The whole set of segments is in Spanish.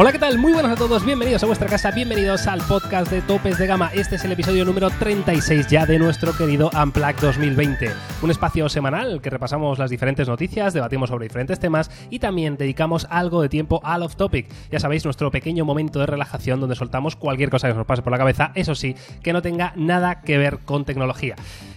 Hola, ¿qué tal? Muy buenas a todos, bienvenidos a vuestra casa, bienvenidos al podcast de Topes de Gama. Este es el episodio número 36 ya de nuestro querido Unplug 2020. Un espacio semanal que repasamos las diferentes noticias, debatimos sobre diferentes temas y también dedicamos algo de tiempo al off topic. Ya sabéis, nuestro pequeño momento de relajación donde soltamos cualquier cosa que nos pase por la cabeza, eso sí, que no tenga nada que ver con tecnología.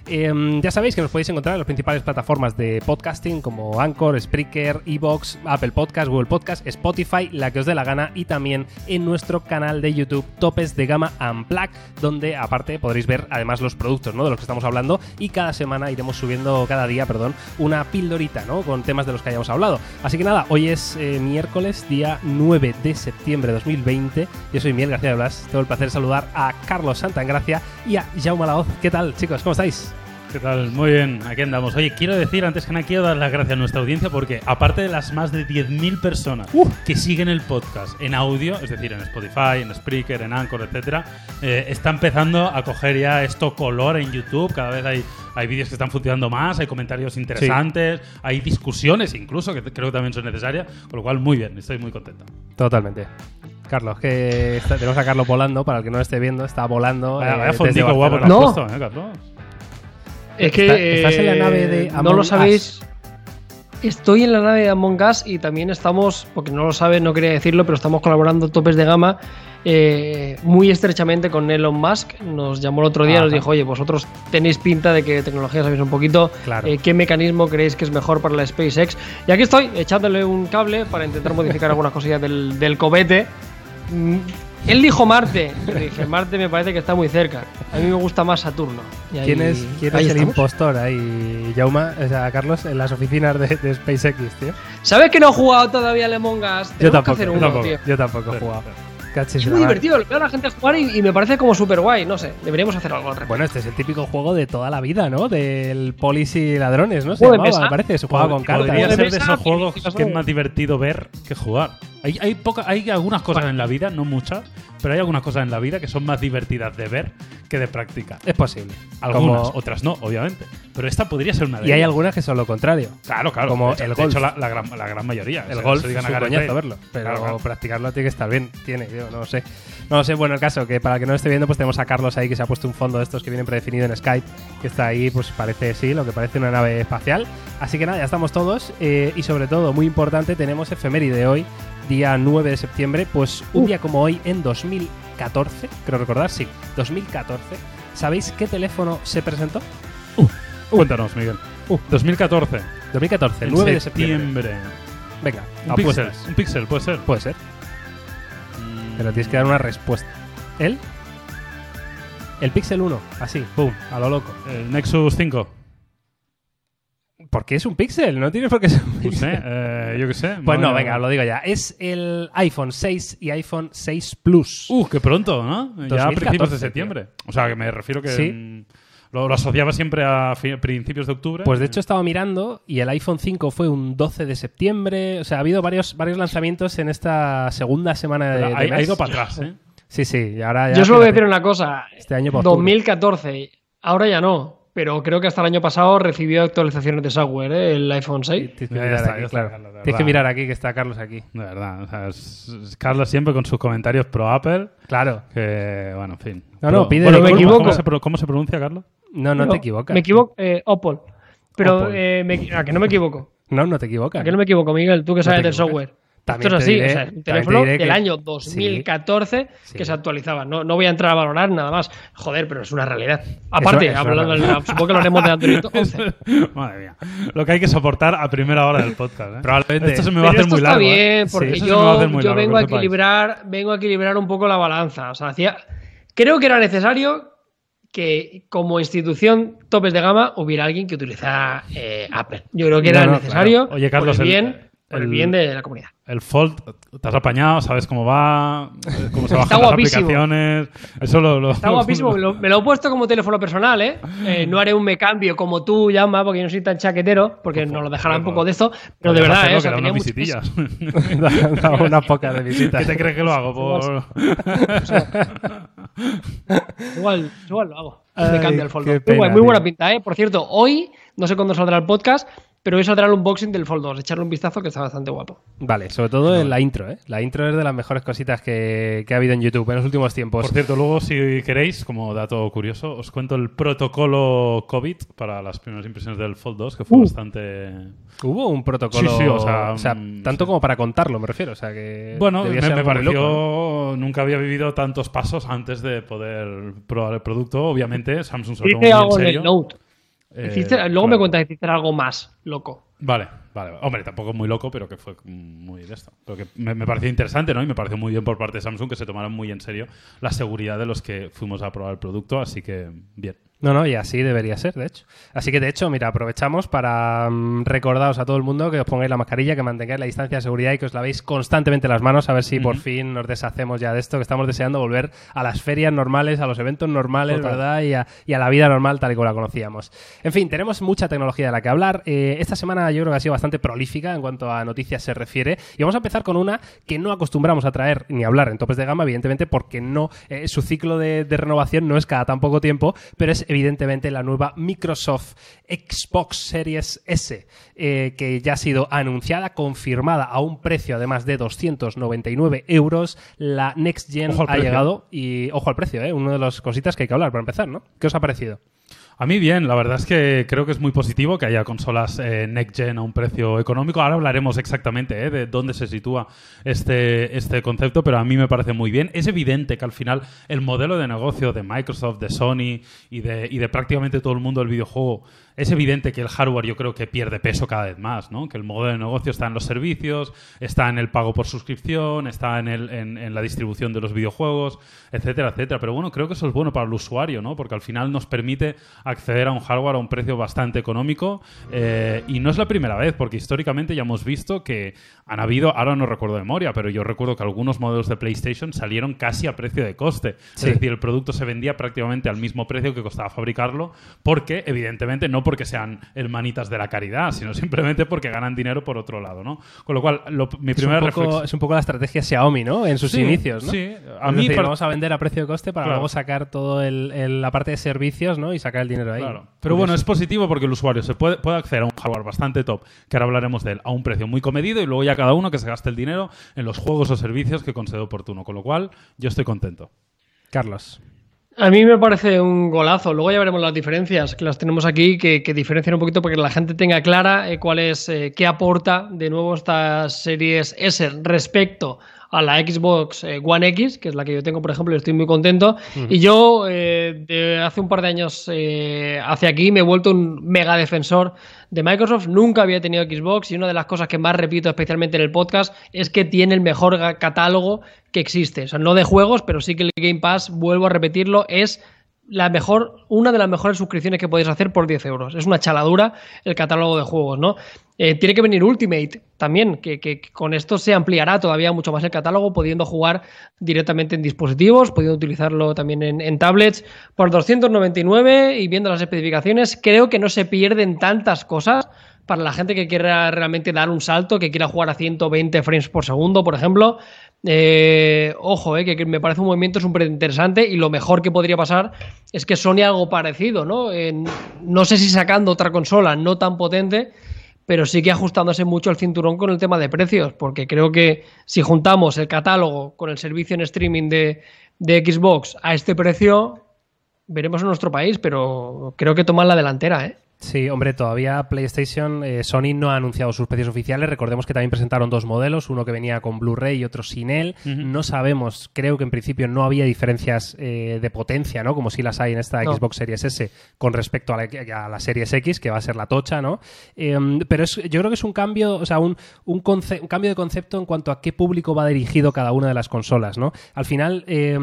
Em, ya sabéis que nos podéis encontrar en las principales plataformas de podcasting como Anchor, Spreaker, Evox, Apple Podcast, Google Podcast, Spotify, la que os dé la gana y también en nuestro canal de YouTube Topes de Gama Unplug, donde aparte podréis ver además los productos ¿no? de los que estamos hablando y cada semana iremos subiendo, cada día, perdón, una pildorita ¿no? con temas de los que hayamos hablado. Así que nada, hoy es eh, miércoles, día 9 de septiembre de 2020. Yo soy Miguel García de Blas, tengo el placer de saludar a Carlos Santagracia y a Jaume Laoz. ¿Qué tal, chicos? ¿Cómo estáis? ¿Qué tal? Muy bien, aquí andamos. Oye, quiero decir, antes que nada, quiero dar las gracias a nuestra audiencia porque, aparte de las más de 10.000 personas que siguen el podcast en audio, es decir, en Spotify, en Spreaker, en Anchor, etcétera, eh, está empezando a coger ya esto color en YouTube. Cada vez hay, hay vídeos que están funcionando más, hay comentarios interesantes, hay discusiones incluso, que creo que también son necesarias, con lo cual, muy bien, estoy muy contento. Totalmente. Carlos, que está- tenemos a Carlos volando, para el que no lo esté viendo, está volando. Vaya, eh, vaya fondico guapo No. puesto, ¿eh, Carlos? Es que Está- estás en la eh, nave de no Among lo Us. sabéis. Estoy en la nave de Among Us y también estamos, porque no lo saben, no quería decirlo, pero estamos colaborando topes de gama eh, muy estrechamente con Elon Musk. Nos llamó el otro día y nos dijo, oye, vosotros tenéis pinta de que tecnología sabéis un poquito. Claro. eh, ¿Qué mecanismo creéis que es mejor para la SpaceX? Y aquí estoy, echándole un cable para intentar modificar algunas cosillas del, del cohete. Él dijo Marte. Yo dije, Marte me parece que está muy cerca. A mí me gusta más Saturno. Y ahí- ¿Quién es, quién ahí es el estamos. impostor ahí, Jauma? O sea, Carlos, en las oficinas de, de SpaceX, tío. ¿Sabes que no he jugado todavía al Among Us? Tenemos que tampoco, hacer yo uno, tampoco, tío. yo tampoco he jugado. Es muy divertido, veo a la gente jugar y, y me parece como súper guay, no sé, deberíamos hacer algo al respecto. Bueno, este es el típico juego de toda la vida, ¿no? Del polis y ladrones, ¿no? Se Juego de llamaba, mesa. me parece. Se jugaba con cartas. Podría ser de esos juegos que es más divertido ver que jugar. Hay, hay, poca- hay algunas cosas en la vida, no muchas, pero hay algunas cosas en la vida que son más divertidas de ver que de practicar. Es posible. Algunas, Como- otras no, obviamente. Pero esta podría ser una de y hay ellas. algunas que son lo contrario. Claro, claro. como de hecho, el de golf. hecho, la, la gran, la gran mayoría. El golf es un coñazo verlo, pero Claro, claro. practicarlo tiene que estar bien. Tiene, yo no lo sé. No lo sé, bueno, el caso que para el que no lo esté viendo, pues tenemos a Carlos ahí que se ha puesto un fondo de estos que vienen predefinido en Skype, que está ahí, pues parece, sí, lo que parece una nave espacial. Así que nada, ya estamos todos. eh, y sobre todo, muy importante, tenemos efeméride hoy, día 9 de septiembre, pues un Uh. día como hoy, en 2014, creo recordar, sí, 2014. ¿Sabéis qué teléfono se presentó? Cuéntanos, Miguel. Uh. 2014. 2014, en 9 de septiembre. Venga, Un apuestas. píxel. Un píxel, puede ser. Puede ser, pero tienes que dar una respuesta. ¿El? El Pixel 1, así, pum, a lo loco. El Nexus 5. ¿Por qué es un Pixel? No tiene por qué ser un Pixel. sé, eh, yo qué sé. Pues no, venga, lo digo ya. Es el iPhone 6 y iPhone 6 Plus. Uh, qué pronto, ¿no? Ya a 2014, principios de tío. septiembre. O sea, que me refiero que Sí. mm, lo, lo asociaba siempre a principios de octubre. Pues de hecho he estado mirando y el iPhone 5 fue un 12 de septiembre. O sea, ha habido varios, varios lanzamientos en esta segunda semana de, de ha mes. ido para atrás, ¿eh? Sí, sí, y ahora ya... Yo solo voy a decir una cosa, Este año por octubre. 2014, ahora ya no, pero creo que hasta el año pasado recibió actualizaciones de software, ¿eh? el iPhone 6. Tienes que mirar está, aquí, claro. Carlos, Tienes que verdad. mirar aquí que está Carlos aquí. De verdad. O sea, es- Carlos siempre con sus comentarios pro Apple. Claro. Que, bueno, en fin. No, no, pide bueno. ¿cómo- Me equivoco. ¿cómo se, pro- cómo se pronuncia, Carlos? No, no te equivocas. Me equivoco, eh, Opel. Pero Opel. eh, me- a que no me equivoco. No, no te equivocas. A que no me equivoco, Miguel, tú que sabes del software. También Esto es así, diré- o sea, un teléfono del que- año 2014 Sí. que se actualizaba. No, no voy a entrar a valorar nada más. Joder, pero es una realidad. Aparte, hablando del- supongo que lo haremos de Android 11. Madre mía. Lo que hay que soportar a primera hora del podcast. ¿eh? Probablemente. Esto se me va a hacer muy está largo. ¿eh? bien, porque eso se me va a hacer yo, muy yo largo, vengo a equilibrar, vengo a equilibrar un poco la balanza. O sea, hacía, creo que era necesario que como institución topes de gama hubiera alguien que utilizara eh, Apple. Yo creo que era No, necesario claro. Oye, Carlos, por el el- bien, por el el- bien de la comunidad. El Fold, te has apañado, sabes cómo va, eh, cómo se bajan las aplicaciones. Eso lo, lo- Está guapísimo, me lo, me lo he puesto como teléfono personal, ¿eh? Eh, No haré un me cambio como tú, Llama, porque yo no soy tan chaquetero, porque nos lo dejará un poco de esto, pero de verdad, hacerlo, ¿eh? O sea, tenía unas visitillas. Da una poca de visitas. ¿Qué te crees que lo hago? Por... Igual, igual lo hago. Ay, me cambia el qué Muy, buena pinta, ¿eh? Por cierto, hoy, no sé cuándo saldrá el podcast, pero hoy saldrá el unboxing del Fold 2, echarle un vistazo que está bastante guapo. Vale, sobre todo en la intro, ¿eh? La intro es de las mejores cositas que, que ha habido en YouTube en los últimos tiempos. Por cierto, luego, si queréis, como dato curioso, os cuento el protocolo COVID para las primeras impresiones del Fold 2, que fue Uh. bastante. Hubo un protocolo, Sí, sí, o sea, mm, tanto sí. como para contarlo, me refiero, o sea que Bueno, me, pareció. loco, ¿no? Nunca había vivido tantos pasos antes de poder probar el producto. Obviamente, Samsung se lo tomó muy en serio. el Note. Eh, luego claro. me cuentas que hiciste algo más loco. Vale, vale. Hombre, tampoco muy loco, pero que fue muy de esto. Pero que me, me pareció interesante, ¿no? Y me pareció muy bien por parte de Samsung que se tomaron muy en serio la seguridad de los que fuimos a probar el producto, así que bien. No, no, y así debería ser, de hecho. Así que, de hecho, mira, aprovechamos para mm, recordaros a todo el mundo que os pongáis la mascarilla, que mantengáis la distancia de seguridad y que os lavéis constantemente las manos, a ver si por fin nos deshacemos ya de esto, que estamos deseando volver a las ferias normales, a los eventos normales, Total. ¿verdad? Y a, y a la vida normal tal y como la conocíamos. En fin, tenemos mucha tecnología de la que hablar. Eh, esta semana yo creo que ha sido bastante prolífica en cuanto a noticias se refiere. Y vamos a empezar con una que no acostumbramos a traer ni hablar en topes de gama, evidentemente, porque no eh, su ciclo de, de renovación no es cada tan poco tiempo, pero es evidentemente la nueva Microsoft Xbox Series S, eh, que ya ha sido anunciada, confirmada a un precio además de 299 euros. La Next Gen ha precio. llegado y ojo al precio, ¿eh? una de las cositas que hay que hablar para empezar, ¿no? ¿Qué os ha parecido? A mí bien, la verdad es que creo que es muy positivo que haya consolas eh, next gen a un precio económico. Ahora hablaremos exactamente eh, de dónde se sitúa este, este concepto, pero a mí me parece muy bien. Es evidente que al final el modelo de negocio de Microsoft, de Sony y de, y de prácticamente todo el mundo del videojuego, es evidente que el hardware yo creo que pierde peso cada vez más, ¿no? Que el modelo de negocio está en los servicios, está en el pago por suscripción, está en, el, en, en la distribución de los videojuegos, etcétera, etcétera. Pero bueno, creo que eso es bueno para el usuario, ¿no? Porque al final nos permite acceder a un hardware a un precio bastante económico eh, y no es la primera vez, porque históricamente ya hemos visto que han habido, ahora no recuerdo de memoria, pero yo recuerdo que algunos modelos de PlayStation salieron casi a precio de coste. Sí. Es decir, el producto se vendía prácticamente al mismo precio que costaba fabricarlo, porque evidentemente no porque sean el manitas de la caridad, sino simplemente porque ganan dinero por otro lado, ¿no? Con lo cual, lo- mi Es primera un, poco, reflexión... es un poco la estrategia Xiaomi, ¿no? En sus Sí, inicios, ¿no? sí. A Es mí decir, vamos a vender a precio de coste para Claro. luego sacar el- la parte de servicios, ¿no? Y sacar el dinero ahí. Claro. Pero bueno, es positivo porque el usuario se puede, puede acceder a un hardware bastante top, que ahora hablaremos de él, a un precio muy comedido y luego ya cada uno que se gaste el dinero en los juegos o servicios que considere oportuno. Con lo cual, yo estoy contento. Carlos. A mí me parece un golazo. Luego ya veremos las diferencias, que las tenemos aquí, que, diferencian un poquito para que la gente tenga clara eh, cuál es, eh, qué aporta de nuevo esta Series S respecto a la Xbox eh, One X, que es la que yo tengo, por ejemplo, y estoy muy contento. Y yo, eh, de hace un par de años eh, hacia aquí, me he vuelto un mega defensor de Microsoft. Nunca había tenido Xbox y una de las cosas que más repito, especialmente en el podcast, es que tiene el mejor catálogo que existe. O sea, no de juegos, pero sí que el Game Pass, vuelvo a repetirlo, es la mejor, una de las mejores suscripciones que podéis hacer por 10 euros. Es una chaladura el catálogo de juegos, ¿no? Eh, tiene que venir Ultimate también, que, con esto se ampliará todavía mucho más el catálogo, pudiendo jugar directamente en dispositivos, pudiendo utilizarlo también en, tablets por 299 y viendo las especificaciones, creo que no se pierden tantas cosas para la gente que quiera realmente dar un salto, que quiera jugar a 120 frames por segundo, por ejemplo. Eh, ojo, eh, que, me parece un movimiento súper interesante y lo mejor que podría pasar es que Sony algo parecido, ¿no? No sé si sacando otra consola no tan potente, pero sí que ajustándose mucho el cinturón con el tema de precios, porque creo que si juntamos el catálogo con el servicio en streaming de, de Xbox a este precio, veremos en nuestro país, pero creo que toman la delantera, ¿eh? Sí, hombre, todavía PlayStation, eh, Sony no ha anunciado sus precios oficiales. Recordemos que también presentaron dos modelos, uno que venía con Blu-ray y otro sin él. No sabemos, creo que en principio no había diferencias eh, de potencia, ¿no? Como si las hay en esta No. Xbox Series S con respecto a la, a la Series X, que va a ser la tocha, ¿no? Eh, pero es, yo creo que es un cambio, o sea, un, un, un cambio de concepto en cuanto a qué público va dirigido cada una de las consolas, ¿no? Al final, eh,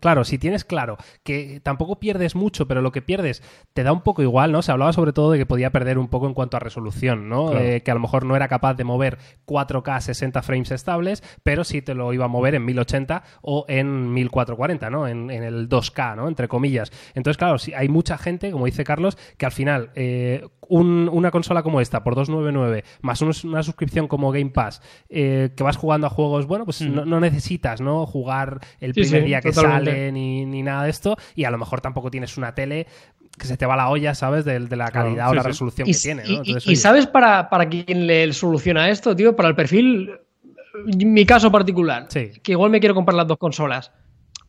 claro, si tienes claro que tampoco pierdes mucho, pero lo que pierdes te da un poco igual, ¿no? Se hablaba sobre todo de que podía perder un poco en cuanto a resolución, ¿no? Claro. Eh, que a lo mejor no era capaz de mover 4K 60 frames estables, pero sí te lo iba a mover en 1080 o en 1440, ¿no? En, en el 2K, ¿no? Entre comillas. Entonces, claro, sí, hay mucha gente, como dice Carlos, que al final eh, un- una consola como esta por 299 más un- una suscripción como Game Pass eh, que vas jugando a juegos, bueno, pues no, no necesitas, ¿no? Jugar el Sí, primer sí, día que totalmente. sale ni, ni nada de esto y a lo mejor tampoco tienes una tele que se te va la olla, ¿sabes? De, de la calidad Claro, o la sí. resolución Y, que tiene, y- ¿no? y- Entonces, y oye, sabes para, para quién le soluciona esto, tío? Para el perfil, mi caso particular, Sí. que igual me quiero comprar las dos consolas.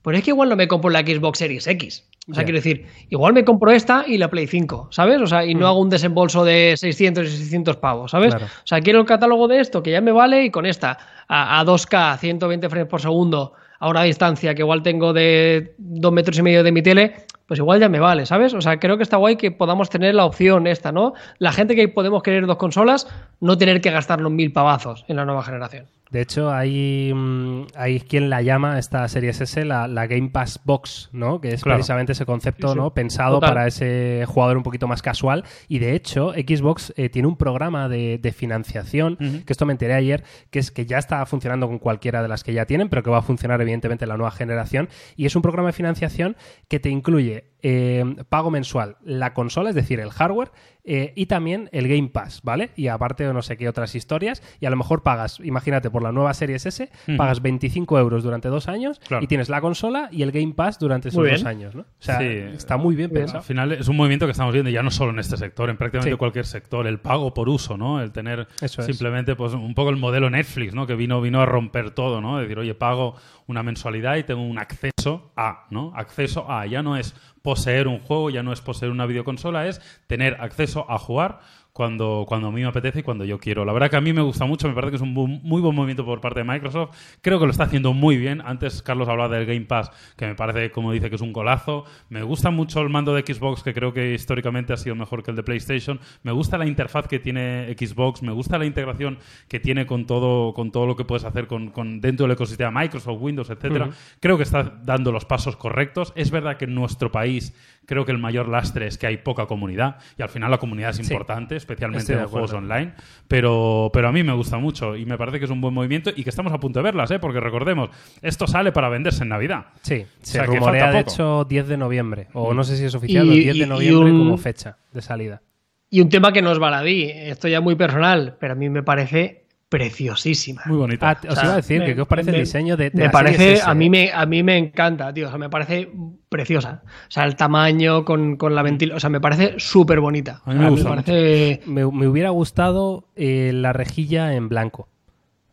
Pues es que igual no me compro la Xbox Series X. O sea, quiero decir, igual me compro esta y la Play 5, ¿sabes? O sea, y no hago un desembolso de 600 y 600 pavos, ¿sabes? Claro. O sea, quiero el catálogo de esto, que ya me vale, y con esta, a, a 2K, 120 frames por segundo, a una distancia que igual tengo de 2 metros y medio de mi tele, pues igual ya me vale, ¿sabes? O sea, creo que está guay que podamos tener la opción esta, ¿no? La gente que podemos querer dos consolas, no tener que gastarnos mil pavazos en la nueva generación. De hecho, hay, mm, hay quien la llama esta Series S la, la Game Pass Box, ¿no? Que es Claro. precisamente ese concepto, Sí, sí. ¿no? Pensado Total. para ese jugador un poquito más casual. Y de hecho, Xbox eh, tiene un programa de, de financiación, que esto me enteré ayer, que es que ya está funcionando con cualquiera de las que ya tienen, pero que va a funcionar evidentemente en la nueva generación. Y es un programa de financiación que te incluye it. Eh, pago mensual la consola, es decir, el hardware, eh, y también el Game Pass, ¿vale? Y aparte no sé qué otras historias, y a lo mejor pagas, imagínate, por la nueva Series S, pagas 25 euros durante dos años Claro. y tienes la consola y el Game Pass durante esos dos años, ¿no? O sea, Sí. está muy bien pensado. Al final es un movimiento que estamos viendo ya no solo en este sector, en prácticamente Sí. cualquier sector, el pago por uso, ¿no? El tener Eso es. simplemente pues un poco el modelo Netflix, ¿no? Que vino vino a romper todo, ¿no? Decir, oye, pago una mensualidad y tengo un acceso a, ¿no? Acceso a, ya no es poseer un juego, ya no es poseer una videoconsola, es tener acceso a jugar cuando, cuando a mí me apetece y cuando yo quiero. La verdad que a mí me gusta mucho, me parece que es un muy buen movimiento por parte de Microsoft. Creo que lo está haciendo muy bien. Antes Carlos hablaba del Game Pass, que me parece, como dice, que es un golazo. Me gusta mucho el mando de Xbox, que creo que históricamente ha sido mejor que el de PlayStation. Me gusta la interfaz que tiene Xbox, me gusta la integración que tiene con todo, con todo lo que puedes hacer con, con dentro del ecosistema Microsoft, Windows, etcétera. Creo que está dando los pasos correctos. Es verdad que en nuestro país creo que el mayor lastre es que hay poca comunidad y al final la comunidad es Sí. importante, especialmente en juegos acuerdo. online, pero, pero a mí me gusta mucho y me parece que es un buen movimiento y que estamos a punto de verlas, ¿eh? porque recordemos, esto sale para venderse en Navidad. Sí, se sea, que rumorea de hecho 10 de noviembre, o no sé si es oficial, Y- o 10 de noviembre un- como fecha de salida. Y un tema que no es baladí, esto ya muy personal, pero a mí me parece preciosísima. Muy bonita. Ah, os O sea, iba a decir, me- que ¿qué os parece el me- diseño de, de me la parece a mí me a mí me encanta tío o sea me parece preciosa o sea el tamaño con, con la ventilación o sea me parece súper bonita A mí me gusta parece me, me hubiera gustado eh, la rejilla en blanco.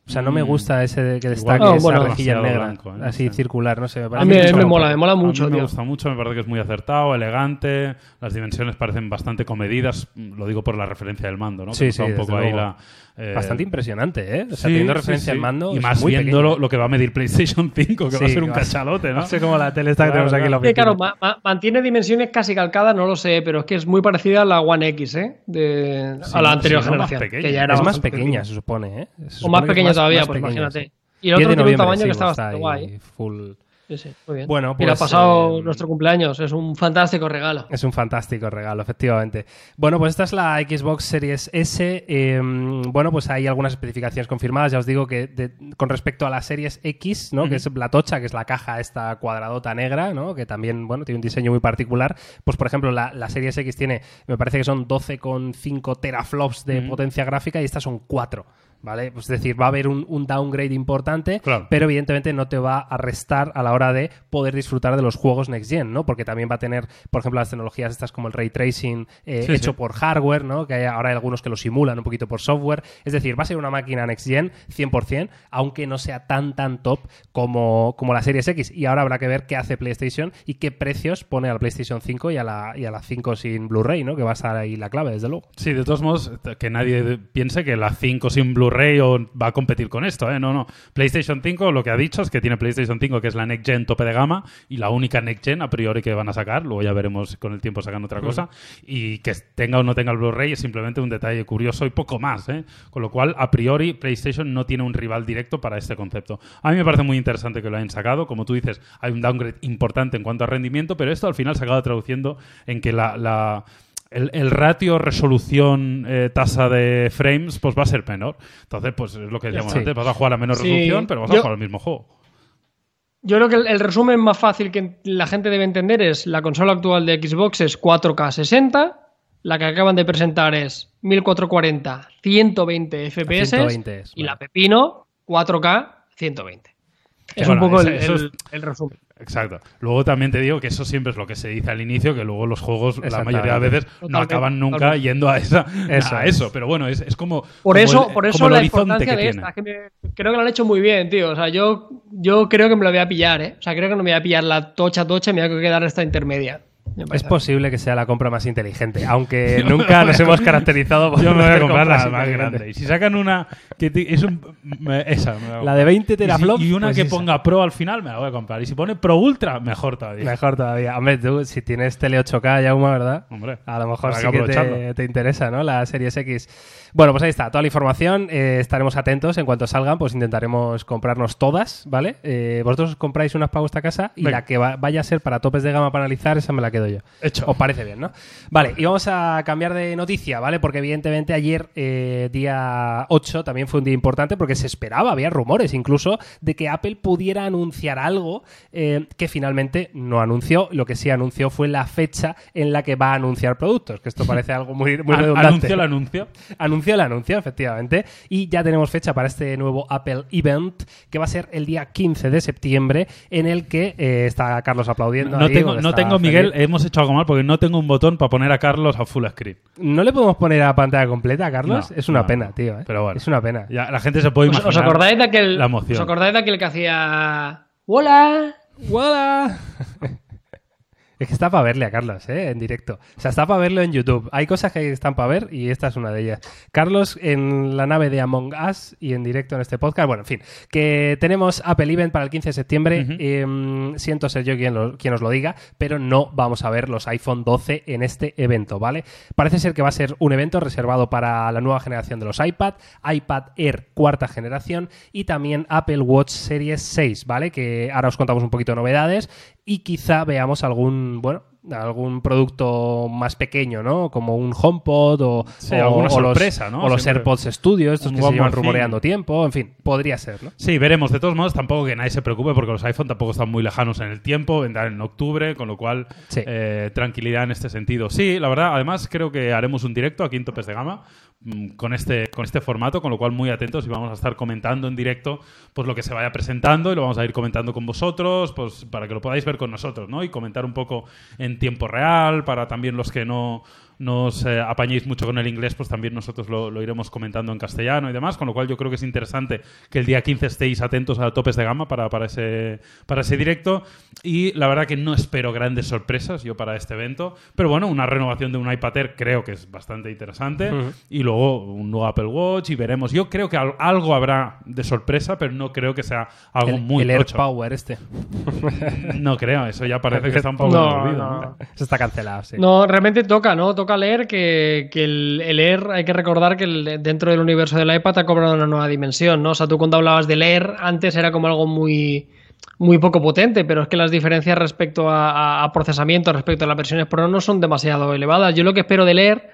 O sea, no me Mm. gusta ese de que destaque Ah, esa bueno. rejilla negra, blanco, ¿eh? así Sí. circular, no sé. Me A mí me- me mola, me mola mucho, A mí me tío. gusta mucho, me parece que es muy acertado, elegante, las dimensiones parecen bastante comedidas, lo digo por la referencia del mando, ¿no? Que Sí, da sí, un poco ahí luego. la... eh, Bastante impresionante, ¿eh? O sea, sí, teniendo sí, referencia sí. al mando. Y más muy viendo lo, lo que va a medir PlayStation 5, que va a Sí, ser un cachalote, ¿no? No sé cómo la tele que Claro, tenemos aquí en la Sí, oficina. claro, ma- ma- mantiene dimensiones casi calcadas, no lo sé, pero es que es muy parecida a la One X, ¿eh? De, Sí, a la anterior sí, no, más generación. pequeña. que ya era es más bastante pequeña, se supone, ¿eh? Se O supone más que es pequeña todavía, más pues pequeña, imagínate. sí. Y el 10 otro de tiene un tamaño sí, que está pues bastante guay. full. Sí, sí, muy bien. Bueno, Mira, ha pues, pasado eh, nuestro cumpleaños, es un fantástico regalo. Es un fantástico regalo, efectivamente. Bueno, pues esta es la Xbox Series S. Eh, bueno, pues hay algunas especificaciones confirmadas. Ya os digo que de- con respecto a la Series X, ¿no? Que es la tocha, que es la caja esta cuadradota negra, ¿no? Que también, bueno, tiene un diseño muy particular. Pues, por ejemplo, la, la Series X tiene, me parece que son 12,5 teraflops de potencia gráfica y estas son 4. ¿Vale? Pues es decir, va a haber un, un downgrade importante, Claro. pero evidentemente no te va a restar a la hora de poder disfrutar de los juegos Next Gen, ¿no? Porque también va a tener, por ejemplo, las tecnologías estas como el ray tracing eh, Sí, hecho sí. por hardware, ¿no? Que hay, ahora hay algunos que lo simulan un poquito por software. Es decir, va a ser una máquina Next Gen 100%, aunque no sea tan, tan top como, como la Series X. Y ahora habrá que ver qué hace PlayStation y qué precios pone a la PlayStation 5 y a la, y a la 5 sin Blu-ray, ¿no? Que va a estar ahí la clave, desde luego. Sí, de todos modos, que nadie piense que la 5 sin Blu-ray o va a competir con esto, ¿eh? No, no. PlayStation 5 lo que ha dicho es que tiene PlayStation 5, que es la Next Gen tope de gama, y la única Next Gen a priori que van a sacar, luego ya veremos con el tiempo sacan otra cosa, y que tenga o no tenga el Blu-ray es simplemente un detalle curioso y poco más, ¿eh? Con lo cual, a priori, PlayStation no tiene un rival directo para este concepto. A mí me parece muy interesante que lo hayan sacado, como tú dices, hay un downgrade importante en cuanto a rendimiento, pero esto al final se acaba traduciendo en que la- la el, el ratio resolución eh, tasa de frames pues va a ser menor. Entonces, pues es lo que decíamos Sí. antes, vas a jugar a menor Sí. resolución, pero vas a jugar al mismo juego. Yo creo que el, el resumen más fácil que la gente debe entender es la consola actual de Xbox es 4K 60, la que acaban de presentar es 1440 120 FPS 120 es, y vale. la Pepino 4K 120. Es Bueno, un poco esa- el, eso es- el- el resumen. Exacto. Luego también te digo que eso siempre es lo que se dice al inicio, que luego los juegos la mayoría de veces no acaban nunca totalmente. yendo a, esa, Eso a es. eso. Pero bueno, es, es como, Por como eso, el- por eso como el la horizonte importancia que de tiene. esta. que me- creo que lo han hecho muy bien, tío. O sea, yo, yo creo que me lo voy a pillar, ¿eh? O sea, creo que no me voy a pillar la tocha tocha y me voy a quedar esta intermedia. Es posible que sea la compra más inteligente, aunque nunca nos hemos caracterizado por Yo me voy a comprar la más grande. Y si sacan una que es un, me- esa, me la de 20 Y si- teraflops. Y, una pues que esa. ponga Pro al final me la voy a comprar. Y si pone Pro Ultra, mejor todavía. Mejor todavía. Hombre, tú, si tienes tele 8K, Yauma, ¿verdad? Hombre, A lo mejor sí que te, te interesa, ¿no? La Series X. Bueno, pues ahí está, toda la información. eh, estaremos atentos. En cuanto salgan, pues intentaremos comprarnos todas, ¿vale? Eh, vosotros os compráis unas para vuestra casa y Venga. la que va- vaya a ser para topes de gama para analizar, esa me la quedo yo. Hecho. Os parece bien, ¿no? Vale, y vamos a cambiar de noticia, ¿vale? Porque evidentemente ayer, eh, día 8, también fue un día importante porque se esperaba, había rumores incluso, de que Apple pudiera anunciar algo eh, que finalmente no anunció. Lo que sí anunció fue la fecha en la que va a anunciar productos, que esto parece algo muy, muy An- redundante. Anuncio el anuncio. Anunció el anuncio, efectivamente. Y ya tenemos fecha para este nuevo Apple Event, que va a ser el día 15 de septiembre, en el que eh, está Carlos aplaudiendo. No ahí, tengo, no tengo Miguel. Hemos hecho algo mal porque no tengo un botón para poner a Carlos a full screen. ¿No le podemos poner a pantalla completa, Carlos? No, es una no, pena, no. tío. ¿eh? Pero bueno. Es una pena. Ya, la gente se puede ¿Os, imaginar. os acordáis de aquel. la emoción. ¿Os acordáis de aquel que hacía. ¡Hola! ¡Hola! Es que está para verle a Carlos, ¿eh? En directo. O sea, está para verlo en YouTube. Hay cosas que están para ver y esta es una de ellas. Carlos en la nave de Among Us y en directo en este podcast. Bueno, en fin, que tenemos Apple Event para el 15 de septiembre. Eh, siento ser yo quien, lo- quien os lo diga, pero no vamos a ver los iPhone 12 en este evento, ¿vale? Parece ser que va a ser un evento reservado para la nueva generación de los iPad, iPad Air cuarta generación y también Apple Watch Series 6, ¿vale? Que ahora os contamos un poquito de novedades y quizá veamos algún, bueno, algún producto más pequeño, ¿no? Como un HomePod o, Sí, o- alguna o los- ¿no? O los Siempre. AirPods Studio, estos Un que se llevan thing. rumoreando tiempo, en fin, podría ser, ¿no? Sí, veremos. De todos modos, tampoco que nadie se preocupe porque los iPhone tampoco están muy lejanos en el tiempo, vendrán en octubre, con lo cual Sí. eh, tranquilidad en este sentido. Sí, la verdad, además creo que haremos un directo aquí en Topes de Gama con este, con este formato, con lo cual muy atentos y vamos a estar comentando en directo pues lo que se vaya presentando y lo vamos a ir comentando con vosotros, pues para que lo podáis ver con nosotros, ¿no? Y comentar un poco en tiempo real, para también los que no no os eh, apañéis mucho con el inglés, pues también nosotros lo, lo iremos comentando en castellano y demás, con lo cual yo creo que es interesante que el día 15 estéis atentos a topes de gama para, para, ese, para ese directo. Y la verdad que no espero grandes sorpresas yo para este evento, pero bueno, una renovación de un iPad Air creo que es bastante interesante. Ujú. Y luego un nuevo Apple Watch y veremos. Yo creo que al- algo habrá de sorpresa, pero no creo que sea algo El, muy el Air tocho. Power este. No creo, eso ya parece que está un poco olvido, no. ¿no? Eso está cancelado, sí. No, realmente toca, ¿no? Toca leer que, el, el Air, hay que recordar que dentro del universo del iPad ha cobrado una nueva dimensión, ¿no? O sea, tú cuando hablabas del Air, antes era como algo muy, muy poco potente, pero es que las diferencias respecto a, procesamiento, respecto a las versiones Pro, no son demasiado elevadas. Yo lo que espero del Air,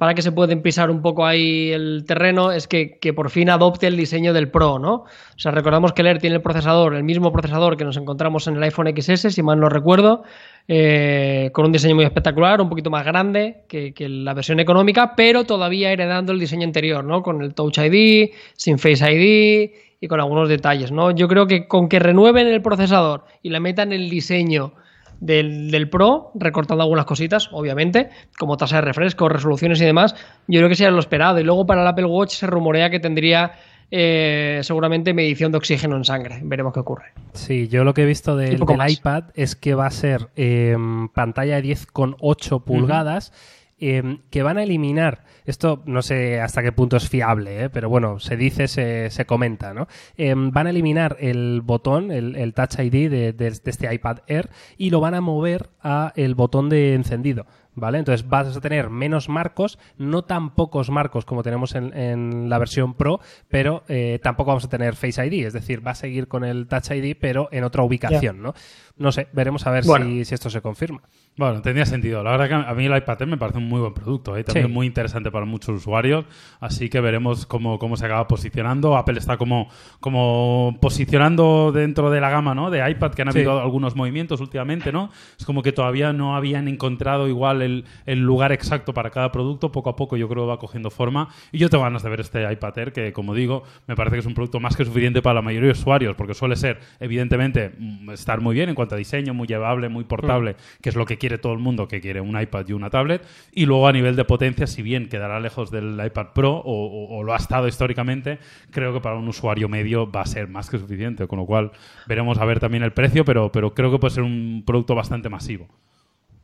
para que se pueden pisar un poco ahí el terreno, es que, que por fin adopte el diseño del Pro, ¿no? O sea, recordamos que el Air tiene el procesador, el mismo procesador que nos encontramos en el iPhone XS, si mal no recuerdo, eh, con un diseño muy espectacular, un poquito más grande que, que la versión económica, pero todavía heredando el diseño anterior, ¿no? Con el Touch ID, sin Face ID y con algunos detalles, ¿no? Yo creo que con que renueven el procesador y le metan el diseño del, del Pro, recortando algunas cositas, obviamente, como tasa de refresco, resoluciones y demás, yo creo que sería lo esperado. Y luego para el Apple Watch se rumorea que tendría eh, seguramente medición de oxígeno en sangre. Veremos qué ocurre. Sí, yo lo que he visto del, iPad es que va a ser eh, pantalla de 10,8 pulgadas. Eh, que van a eliminar, esto no sé hasta qué punto es fiable, eh, pero bueno, se dice, se, se comenta, ¿no? Eh, van a eliminar el botón, el, el Touch ID de, de- de este iPad Air y lo van a mover a el botón de encendido. ¿Vale? Entonces vas a tener menos marcos, no tan pocos marcos como tenemos en, en la versión Pro, pero eh, tampoco vamos a tener Face ID, es decir, va a seguir con el Touch ID, pero en otra ubicación, ¿no? No sé, veremos a ver Bueno. si, si esto se confirma. Bueno, tendría sentido. La verdad que a mí el iPad Air me parece un muy buen producto, ¿eh? también Sí. muy interesante para muchos usuarios, así que veremos cómo, cómo se acaba posicionando. Apple está como, como posicionando dentro de la gama ¿no? de iPad, que han Sí. habido algunos movimientos últimamente, ¿no? Es como que todavía no habían encontrado igual igual el, el lugar exacto para cada producto, poco a poco yo creo que va cogiendo forma. Y yo tengo ganas de ver este iPad Air, que como digo, me parece que es un producto más que suficiente para la mayoría de usuarios, porque suele ser, evidentemente, mm, estar muy bien en cuanto a diseño, muy llevable, muy portable, que es lo que quiere todo el mundo, que quiere un iPad y una tablet. Y luego a nivel de potencia, si bien quedará lejos del iPad Pro o, o- o lo ha estado históricamente, creo que para un usuario medio va a ser más que suficiente, con lo cual veremos a ver también el precio, pero, pero creo que puede ser un producto bastante masivo.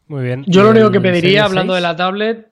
Muy bien. Yo lo ¿Y único que pediría, hablando 6? de la tablet.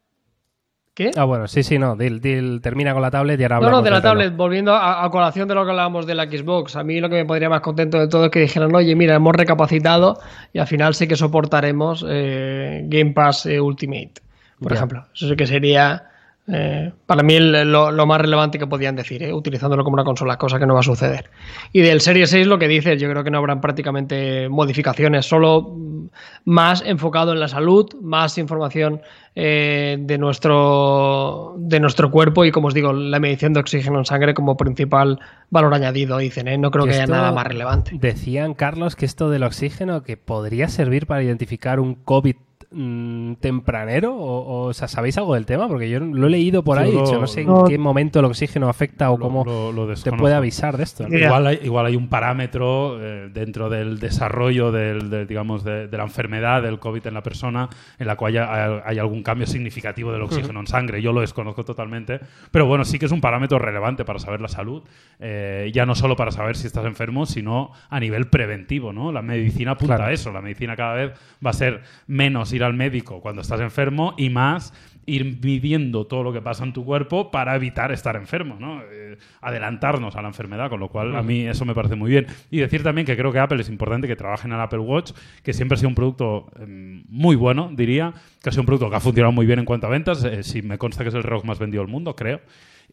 ¿Qué? Ah, bueno, sí, sí, no. Dil, Dil, termina con la tablet y ahora No, no, hablamos de la tablet, volviendo a, a colación de lo que hablábamos de la Xbox, a mí lo que me pondría más contento de todo es que dijeran, oye, mira, hemos recapacitado y al final sí que soportaremos eh, Game Pass eh, Ultimate, por ejemplo. Eso sí que sería eh, para mí el- lo, lo más relevante que podían decir, eh, utilizándolo como una consola, cosa que no va a suceder. Y del Series 6 lo que dices, yo creo que no habrán prácticamente modificaciones, solo mm, más enfocado en la salud, más información eh, de nuestro de nuestro cuerpo y como os digo, la medición de oxígeno en sangre como principal valor añadido, dicen, ¿eh? no creo Que haya nada más relevante. Decían, Carlos, que esto del oxígeno que podría servir para identificar un COVID mm, tempranero o, o, sea, ¿sabéis algo del tema? Porque yo lo he leído por Yo ahí, lo- dicho, no sé en qué momento el oxígeno afecta o Lo- cómo lo- lo te puede avisar de esto. Igual hay, igual hay un parámetro eh, dentro del desarrollo del, del, digamos, de, de la enfermedad del COVID en la persona en la cual haya- hay, algún cambio significativo del oxígeno en sangre. Yo lo desconozco totalmente. Pero bueno, sí que es un parámetro relevante para saber la salud. eh, ya no solo para saber si estás enfermo, sino a nivel preventivo. ¿no? La medicina apunta Claro. a eso. La medicina cada vez va a ser menos ir al médico cuando estás enfermo y más ir midiendo todo lo que pasa en tu cuerpo para evitar estar enfermo, ¿no? Eh, adelantarnos a la enfermedad, con lo cual a mí eso me parece muy bien. Y decir también que creo que Apple es importante que trabajen en el Apple Watch, que siempre ha sido un producto em, muy bueno, diría, que ha sido un producto que ha funcionado muy bien en cuanto a ventas, eh, si me consta que es el reloj más vendido del mundo, creo.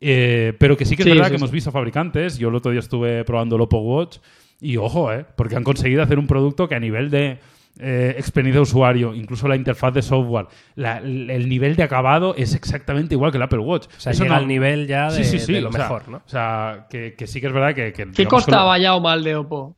Eh, pero que sí que es Sí, verdad sí, que sí. hemos visto fabricantes, yo el otro día estuve probando el Oppo Watch y ojo, ¿eh? porque han conseguido hacer un producto que a nivel de eh, experiencia de usuario, incluso la interfaz de software, la- el nivel de acabado es exactamente igual que el Apple Watch. O sea, Eso llega no- al nivel ya de, Sí, sí, sí, de lo o sea, mejor, ¿no? O sea, que, que sí que es verdad que... que ¿Qué digamos que lo- costaba ya o mal de Oppo?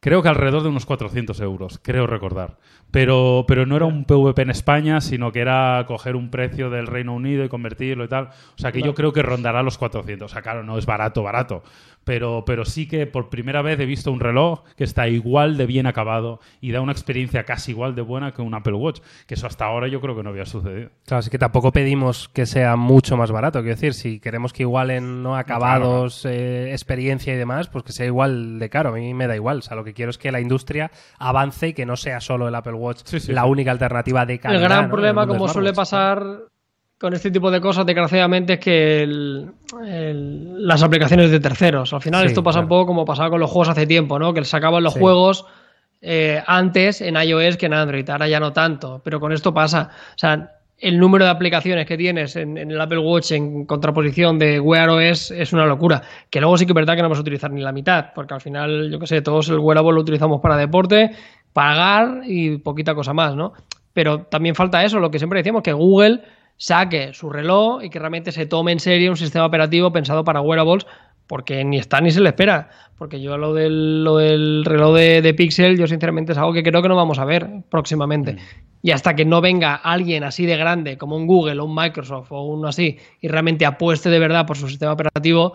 Creo que alrededor de unos 400 euros, creo recordar. Pero, pero no era un PVP en España, sino que era coger un precio del Reino Unido y convertirlo y tal. O sea que yo creo que rondará los 400. O sea, claro, no es barato, barato. Pero, pero sí que por primera vez he visto un reloj que está igual de bien acabado y da una experiencia casi igual de buena que un Apple Watch. Que eso hasta ahora yo creo que no había sucedido. Claro, así que tampoco pedimos que sea mucho más barato. Quiero decir, si queremos que igualen ¿no? acabados, eh, experiencia y demás, pues que sea igual de caro. A mí me da igual. O sea, lo que quiero es que la industria avance y que no sea solo el Apple Watch Sí, sí, la única alternativa de calidad. El gran ¿no? problema, el como suele pasar con este tipo de cosas, desgraciadamente, es que el- el- las aplicaciones de terceros. Al final, Sí, esto pasa un poco como pasaba con los juegos hace tiempo, ¿no? Que sacaban los juegos eh, antes en iOS que en Android. Ahora ya no tanto. Pero con esto pasa. O sea, el número de aplicaciones que tienes en, en el Apple Watch en contraposición de Wear OS es una locura. Que luego sí que es verdad que no vas a utilizar ni la mitad, porque al final, yo qué sé, todos el wearable lo utilizamos para deporte, pagar y poquita cosa más, ¿no? Pero también falta eso, lo que siempre decíamos, que Google saque su reloj y que realmente se tome en serio un sistema operativo pensado para wearables, porque ni está ni se le espera. Porque yo lo del, lo del reloj de, de Pixel, yo sinceramente es algo que creo que no vamos a ver próximamente. Y hasta que no venga alguien así de grande como un Google o un Microsoft o uno así y realmente apueste de verdad por su sistema operativo,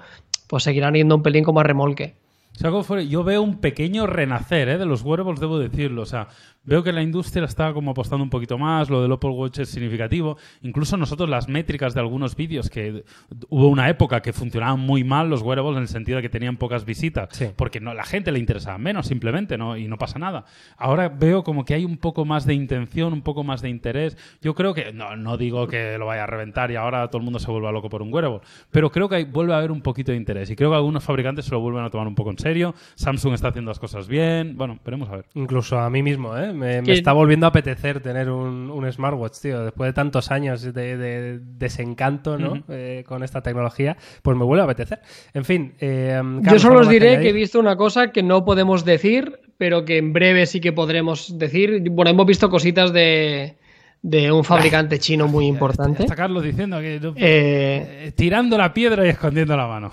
pues seguirán yendo un pelín como a remolque. Sea, como fuera, yo veo un pequeño renacer ¿eh? de los wearables, debo decirlo. O sea, veo que la industria está como apostando un poquito más, lo del Apple Watch es significativo. Incluso nosotros las métricas de algunos vídeos, que hubo una época que funcionaban muy mal los wearables en el sentido de que tenían pocas visitas, Sí. porque no, la gente le interesaba menos simplemente ¿no? y no pasa nada. Ahora veo como que hay un poco más de intención, un poco más de interés. Yo creo que, no, no digo que lo vaya a reventar y ahora todo el mundo se vuelva loco por un wearable, pero creo que hay- vuelve a haber un poquito de interés y creo que algunos fabricantes se lo vuelven a tomar un poco en serio. Samsung está haciendo las cosas bien. Bueno, veremos a ver. Incluso a mí mismo, ¿eh? Me, está volviendo a apetecer tener un, un smartwatch, tío. Después de tantos años de, de desencanto, ¿no? Eh, con esta tecnología, pues me vuelve a apetecer. En fin, eh, Yo Carlos, solo ¿algo os diré que he visto una cosa que no podemos decir, pero que en breve sí que podremos decir. Bueno, hemos visto cositas de, de un fabricante chino muy importante. Está Carlos diciendo que eh, tirando la piedra y escondiendo la mano.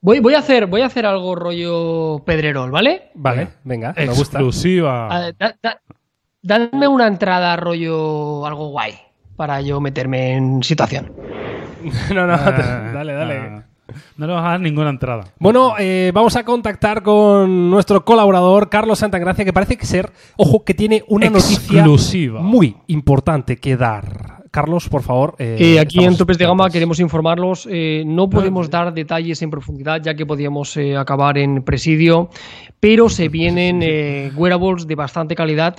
Voy, voy, a hacer, voy a hacer algo rollo Pedrerol, ¿vale? Vale, venga, me gusta. Exclusiva. Ah, da- da- Dadme una entrada rollo algo guay para yo meterme en situación. no, no, Ah, dale, dale. ah, no le vas a dar ninguna entrada. Bueno, eh, vamos a contactar con nuestro colaborador Carlos Santagracia, que parece que ser, ojo, que tiene una noticia muy importante que dar. Carlos, por favor. eh, Eh, aquí en Topes de Gama queremos informarlos. eh, no podemos dar detalles en profundidad ya que podíamos acabar en presidio, pero se vienen wearables de bastante calidad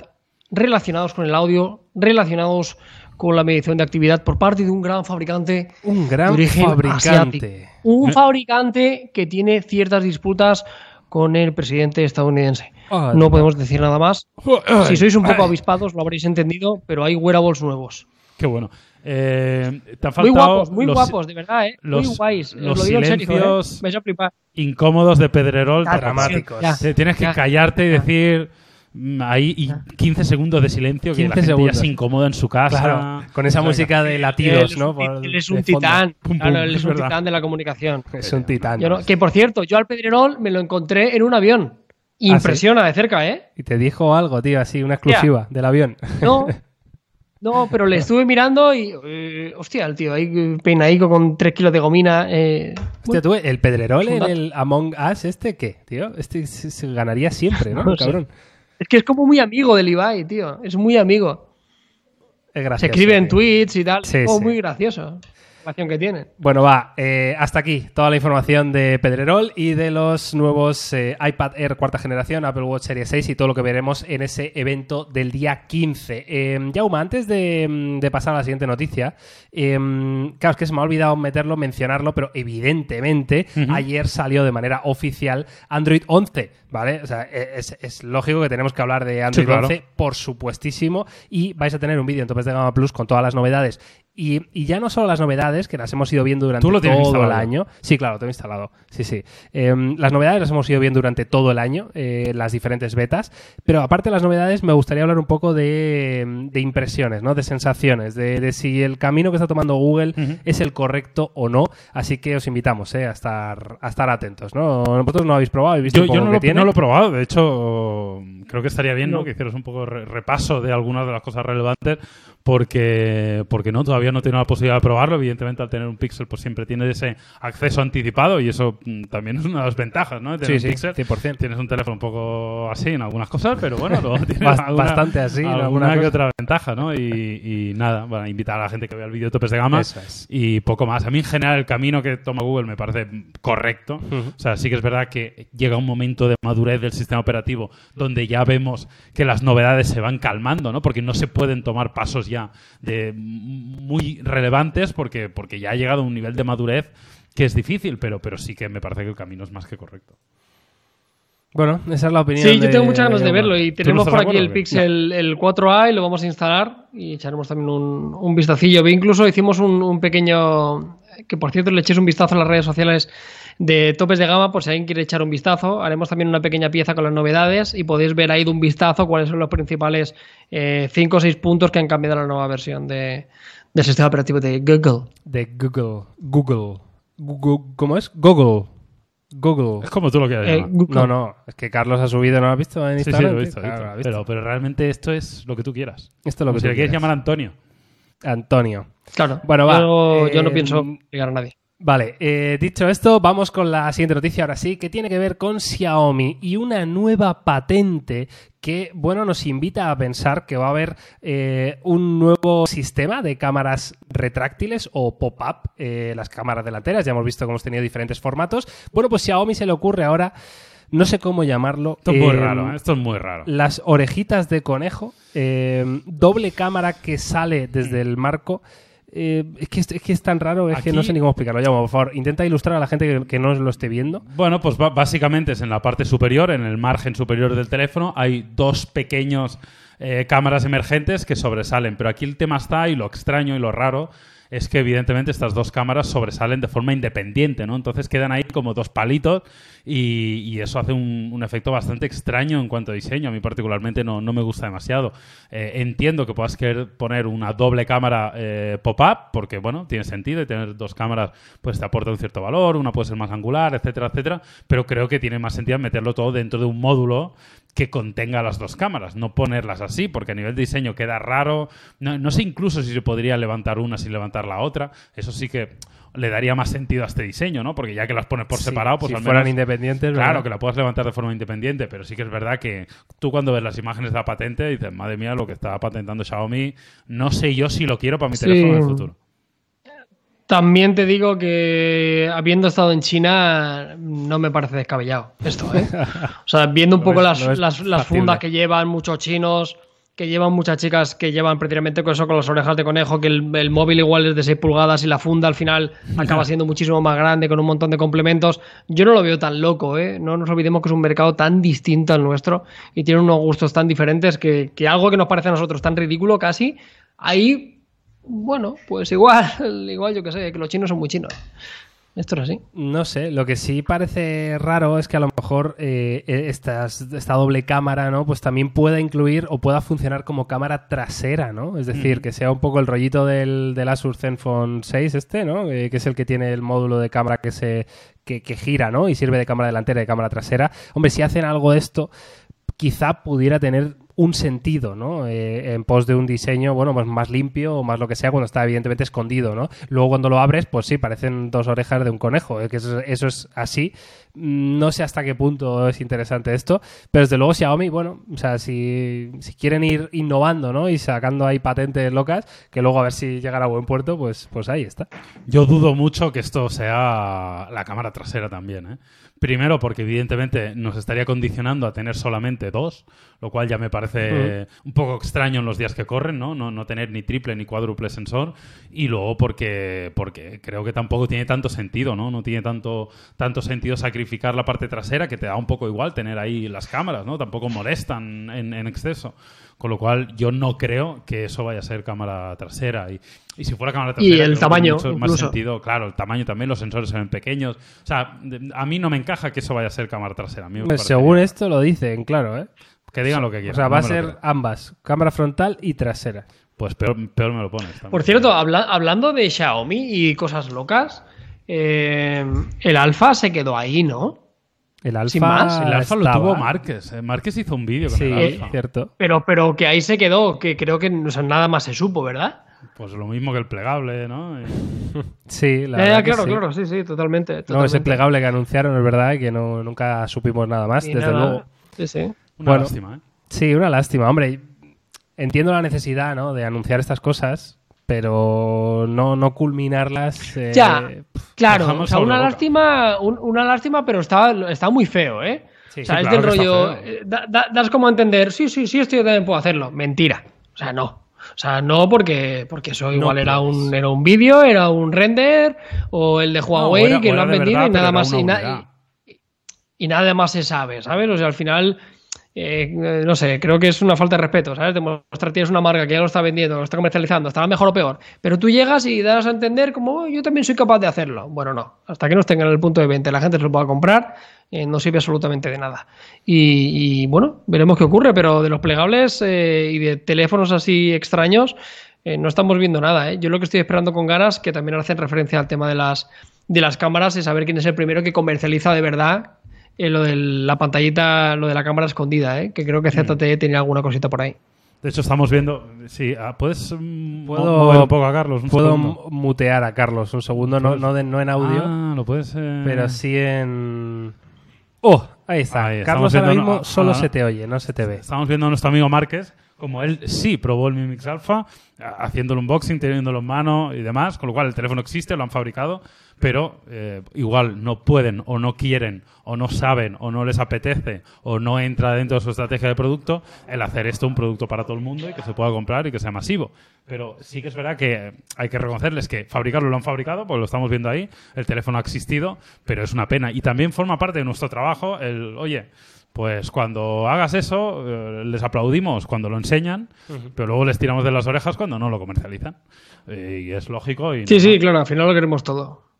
relacionados con el audio, relacionados con la medición de actividad por parte de un gran fabricante Un gran de origen fabricante. asiático. Un fabricante que tiene ciertas disputas con el presidente estadounidense. No podemos decir nada más. Si sois un poco avispados lo habréis entendido, pero hay wearables nuevos. Qué bueno. Eh, te han Muy faltado guapos, muy los guapos, de verdad, ¿eh? los- muy guays. Os los lo serio, silencios- ¿eh? A flipar. incómodos de Pedrerol. Dramáticos. ya, Te tienes que ya. callarte y decir mm, ahí y 15 segundos de silencio que 15 la gente segundos. ya se incomoda en su casa. Claro, con esa música de latidos, ¿no? Por- él es un titán. Pum, Claro, él es es un verdad. titán de la comunicación. Es un titán. Yo no- que por cierto, yo al Pedrerol me lo encontré en un avión. Impresiona de cerca, ¿eh? Y te dijo algo, tío, así, una exclusiva del avión. No. No, pero le estuve mirando y. eh, hostia, el tío ahí peinadico con 3 kilos de gomina. eh, Hostia, tú, el Pedrerol en el Among Us, ¿este qué, tío? Este se, se ganaría siempre, ¿no? No sé. Cabrón. Es que es como muy amigo del Ibai, tío. Es muy amigo. Es Se gracioso. escribe en tweets y tal. Sí, es como sí. muy gracioso. Que tienen. Bueno, va, eh, hasta aquí toda la información de Pedrerol y de los nuevos eh, iPad Air cuarta generación, Apple Watch Series 6 y todo lo que veremos en ese evento del día 15. Eh, Jauma, antes de, mm, de pasar a la siguiente noticia, eh, claro, es que se me ha olvidado meterlo, mencionarlo, pero evidentemente ayer salió de manera oficial Android 11, ¿vale? O sea, e, es, es lógico que tenemos que hablar de Android Sí, claro. 11, por supuestísimo, y vais a tener un vídeo en Topes de Gama Plus con todas las novedades. Y, y ya no solo las novedades, que las hemos ido viendo durante todo el año. Sí, claro, lo tengo instalado. Sí, sí. Em, las novedades las hemos ido viendo durante todo el año, eh, las diferentes betas. Pero aparte de las novedades, me gustaría hablar un poco de, de impresiones, ¿no? De sensaciones, de, de si el camino que está tomando Google es el correcto o no. Así que os invitamos eh, a, estar, a estar atentos, ¿no? Vosotros no lo habéis probado, habéis visto Yo, un yo poco no, lo, tiene. no lo he probado, de hecho, creo que estaría bien ¿no? No. que hicieras un poco de re- repaso de algunas de las cosas relevantes, porque, porque no, todavía no he tenido la posibilidad de probarlo. Evidentemente, al tener un Pixel, pues siempre tienes ese acceso anticipado y eso mm, también es una de las ventajas, ¿no? De tener Sí, un sí, Pixel. 100%. Tienes un teléfono un poco así en algunas cosas, pero bueno, luego tienes Bast- alguna- bastante así en alguna alguna que otra ventaja, ¿no? Y, y nada, bueno, invitar a la gente que vea el vídeo de topes de gama es. y poco más. A mí en general el camino que toma Google me parece correcto. O sea, sí que es verdad que llega un momento de madurez del sistema operativo donde ya vemos que las novedades se van calmando, ¿no? Porque no se pueden tomar pasos ya de muy relevantes porque, porque ya ha llegado a un nivel de madurez que es difícil, pero, pero sí que me parece que el camino es más que correcto. Bueno, esa es la opinión. Sí, yo de- tengo muchas ganas de verlo y tenemos por aquí el? Pixel el 4A y lo vamos a instalar y echaremos también un, un vistacillo. Incluso hicimos un, un pequeño, que por cierto le echéis un vistazo a las redes sociales de topes de gama por si alguien quiere echar un vistazo. Haremos también una pequeña pieza con las novedades y podéis ver ahí de un vistazo cuáles son los principales 5 o 6 puntos que han cambiado la nueva versión de, del sistema operativo de Google. De Google. Google. Google. ¿Cómo es? Google. Google. Es como tú lo quieras Eh. No, no, es que Carlos ha subido, ¿no lo has visto en Sí, sí, lo he visto. Claro, he visto. lo has visto. Pero, pero realmente esto es lo que tú quieras. Esto es lo que si tú le quieres llamar Antonio. Antonio. Claro. Bueno, va. Yo, yo no Eh, pienso llegar a nadie. Vale, eh, dicho esto, vamos con la siguiente noticia ahora sí, que tiene que ver con Xiaomi y una nueva patente que, bueno, nos invita a pensar que va a haber eh, un nuevo sistema de cámaras retráctiles o pop-up, eh, las cámaras delanteras, ya hemos visto que hemos tenido diferentes formatos. Bueno, pues Xiaomi se le ocurre ahora, no sé cómo llamarlo. Esto es muy eh, raro. Esto es muy raro. las orejitas de conejo, eh, doble cámara que sale desde el marco. Eh, es, que, es, es que es tan raro, es que no sé ni cómo explicarlo. Llamo, por favor, intenta ilustrar a la gente que, que no lo esté viendo. Bueno, pues básicamente es en la parte superior, en el margen superior del teléfono, hay dos pequeños eh, cámaras emergentes que sobresalen. Pero aquí el tema está, y lo extraño y lo raro, es que evidentemente estas dos cámaras sobresalen de forma independiente, ¿no? Entonces quedan ahí como dos palitos y, eso hace un, un efecto bastante extraño en cuanto a diseño. A mí particularmente no, no me gusta demasiado. Eh, entiendo que puedas querer poner una doble cámara eh, pop-up, porque bueno, tiene sentido y tener dos cámaras pues te aporta un cierto valor, una puede ser más angular, etcétera, etcétera, pero creo que tiene más sentido meterlo todo dentro de un módulo que contenga las dos cámaras, no ponerlas así, porque a nivel de diseño queda raro. No, no sé incluso si se podría levantar una sin levantar la otra. Eso sí que le daría más sentido a este diseño, ¿no? Porque ya que las pones por Sí, separado, pues si al fueran independientes, Claro, ¿verdad? que la puedas levantar de forma independiente, pero sí que es verdad que tú cuando ves las imágenes de la patente dices, madre mía, lo que está patentando Xiaomi, no sé yo si lo quiero para mi Sí. teléfono en el futuro. También te digo que habiendo estado en China no me parece descabellado esto, ¿eh? O sea, viendo un poco las, fundas que llevan muchos chinos, que llevan muchas chicas que llevan prácticamente con eso, con las orejas de conejo, que el, el móvil igual es de 6 pulgadas y la funda al final acaba siendo muchísimo más grande con un montón de complementos. Yo no lo veo tan loco, ¿eh? No nos olvidemos que es un mercado tan distinto al nuestro y tiene unos gustos tan diferentes que, que algo que nos parece a nosotros tan ridículo casi, ahí, bueno, pues igual, igual yo que sé, que los chinos son muy chinos. Esto es así. No sé, lo que sí parece raro es que a lo mejor eh, estas- esta doble cámara, ¿no? Pues también pueda incluir o pueda funcionar como cámara trasera, ¿no? Es decir, que sea un poco el rollito del, del Asus Zenfone 6 este, ¿no? Eh, que es el que tiene el módulo de cámara que se que, que gira, ¿no? Y sirve de cámara delantera y de cámara trasera. Hombre, si hacen algo de esto, quizá pudiera tener un sentido, ¿no? Eh, en pos de un diseño, bueno, pues más limpio o más lo que sea cuando está evidentemente escondido, ¿no? Luego cuando lo abres, pues sí, parecen dos orejas de un conejo, ¿eh? que eso, eso es así. No sé hasta qué punto es interesante esto, pero desde luego Xiaomi, bueno, o sea, si, si quieren ir innovando, ¿no? Y sacando ahí patentes locas, que luego a ver si llegan a buen puerto, pues, pues ahí está. Yo dudo mucho que esto sea la cámara trasera también, ¿eh? Primero porque evidentemente nos estaría condicionando a tener solamente dos, lo cual ya me parece un poco extraño en los días que corren, ¿no? ¿no? No tener ni triple ni cuádruple sensor. Y luego porque, porque creo que tampoco tiene tanto sentido, ¿no? No tiene tanto, tanto sentido sacrificar la parte trasera que te da un poco igual tener ahí las cámaras, ¿no? Tampoco molestan en, en exceso. Con lo cual yo no creo que eso vaya a ser cámara trasera. Y, y si fuera cámara Y trasera... el creo que tamaño, mucho más sentido, claro, el tamaño también, los sensores se ven pequeños. O sea, a mí no me encaja que eso vaya a ser cámara trasera. A mí me Hombre, parecería- según esto lo dicen, claro, ¿eh? Que digan lo que O quieran. sea, no va a ser ambas, cámara frontal y trasera. Pues peor, peor me lo pones. también. Por cierto, habla- hablando de Xiaomi y cosas locas, eh, el Alfa se quedó ahí, ¿no? El alfa, Sin más, El alfa lo tuvo Márquez. eh. Márquez hizo un vídeo con Sí, el alfa. cierto. Pero, pero que ahí se quedó, que creo que o sea, nada más se supo, ¿verdad? Pues lo mismo que el plegable, ¿no? Sí, la que claro, sí. claro, sí, sí, totalmente. No, ese plegable que anunciaron es verdad que no, nunca supimos nada más, desde nada, luego. Sí, sí. Una Bueno. lástima, ¿eh? Sí, una lástima, hombre. Entiendo la necesidad, ¿no? De anunciar estas cosas, pero no, no culminarlas. eh, Ya, claro, o sea, una lástima, un- una lástima, pero está, está muy feo, ¿eh? Sí, o sea, sí, es claro del rollo. eh, da- da- das como a entender, sí, sí, sí, esto yo también puedo hacerlo. Mentira. O sea, no. O sea, no porque, porque eso igual era un, era un vídeo, era un render, o el de Huawei era- que lo han vendido verdad, y nada más. Y, na- y nada más se sabe, ¿sabes? O sea, al final, eh, no sé, creo que es una falta de respeto, ¿sabes? Demostrar tienes una marca que ya lo está vendiendo, lo está comercializando, estará mejor o peor, pero tú llegas y das a entender como "Oh, yo también soy capaz de hacerlo. Bueno, no, hasta que no estén en el punto de venta la gente se lo pueda comprar, eh, no sirve absolutamente de nada. Y, bueno, veremos qué ocurre, pero de los plegables eh, y de teléfonos así extraños, no estamos viendo nada. Yo lo que estoy esperando con ganas, que también hacen referencia al tema de las, de las cámaras, es saber quién es el primero que comercializa de verdad eh, lo de la pantallita, lo de la cámara escondida, ¿eh? que creo que ZTE tenía alguna cosita por ahí. De hecho, estamos viendo. Sí, ah, ¿puedes mm, Puedo- mover un poco a Carlos? Un Puedo segundo? mutear a Carlos un segundo, no, no, de- no en audio, Ah, lo puedes. eh, pero sí en. ¡Oh! Ahí está. Ahí, Carlos ahora viendo- mismo solo ah, se te oye, no se te ve. Estamos viendo a nuestro amigo Márquez, como él sí probó el Mi Mix Alpha, haciendo el unboxing, teniéndolo en mano y demás, con lo cual el teléfono existe, lo han fabricado, pero eh, igual no pueden o no quieren o no saben o no les apetece o no entra dentro de su estrategia de producto el hacer esto un producto para todo el mundo y que se pueda comprar y que sea masivo. Pero sí que es verdad que hay que reconocerles que fabricarlo lo han fabricado, porque lo estamos viendo ahí, el teléfono ha existido, pero es una pena. Y también forma parte de nuestro trabajo el, oye, pues cuando hagas eso, eh, les aplaudimos cuando lo enseñan, pero luego les tiramos de las orejas cuando no lo comercializan. Eh, y es lógico. Y Sí, sí, claro, al final lo queremos todo.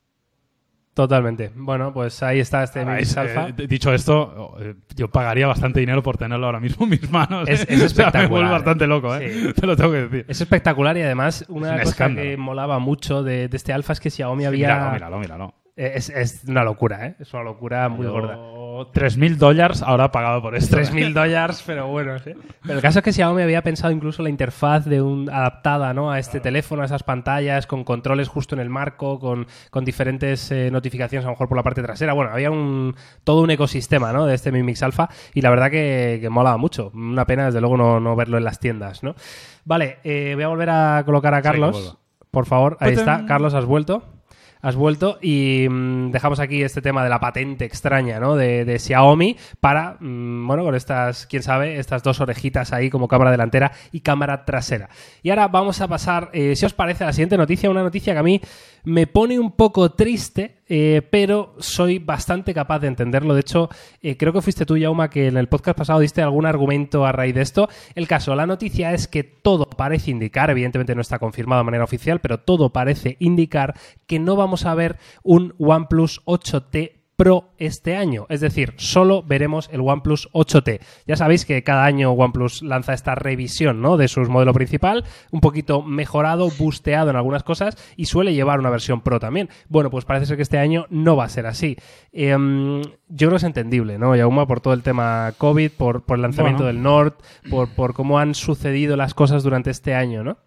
Totalmente. Bueno, pues ahí está este Ah, Mix es, Alpha. eh, dicho esto, yo pagaría bastante dinero por tenerlo ahora mismo en mis manos. Es- ¿eh? es O sea, me espectacular, ¿eh? bastante loco, ¿eh? Sí. Te lo tengo que decir. Es espectacular y además una un cosa escándalo. que molaba mucho de, de este alfa es que Xiaomi Sí, había... Míralo, míralo, míralo. Es, es una locura, ¿eh? Es una locura muy Yo gorda. pero 3.000 dólares ahora pagado por esto. 3.000 dólares, pero bueno. ¿sí? Pero el caso es que Xiaomi había pensado incluso la interfaz de un, adaptada ¿no? a este teléfono, a esas pantallas, con controles justo en el marco, con, con diferentes eh, notificaciones, a lo mejor por la parte trasera. Bueno, había un, todo un ecosistema ¿no? de este Mi Mix Alpha y la verdad que, que molaba mucho. Una pena, desde luego, no, no verlo en las tiendas. ¿no? Vale, eh, voy a volver a colocar a Carlos. por favor, ahí está. Carlos, has vuelto. Has vuelto y mm, dejamos aquí este tema de la patente extraña, ¿no? De, de Xiaomi para, mm, bueno, con estas, quién sabe, estas dos orejitas ahí como cámara delantera y cámara trasera. Y ahora vamos a pasar, eh, si os parece, a la siguiente noticia, una noticia que a mí me pone un poco triste, eh, pero soy bastante capaz de entenderlo. De hecho, eh, creo que fuiste tú, Yauma, que en el podcast pasado diste algún argumento a raíz de esto. El caso, la noticia es que todo parece indicar, evidentemente no está confirmado de manera oficial, pero todo parece indicar que no vamos a ver un OnePlus 8T Pro este año. Es decir, solo veremos el OnePlus 8T. Ya sabéis que cada año OnePlus lanza esta revisión ¿no? de su modelo principal, un poquito mejorado, busteado en algunas cosas y suele llevar una versión Pro también. Bueno, pues parece ser que este año no va a ser así. Em, yo creo que es entendible, ¿no, Yauma? Por todo el tema COVID, por, por el lanzamiento Bueno. del Nord, por, por cómo han sucedido las cosas durante este año, ¿no?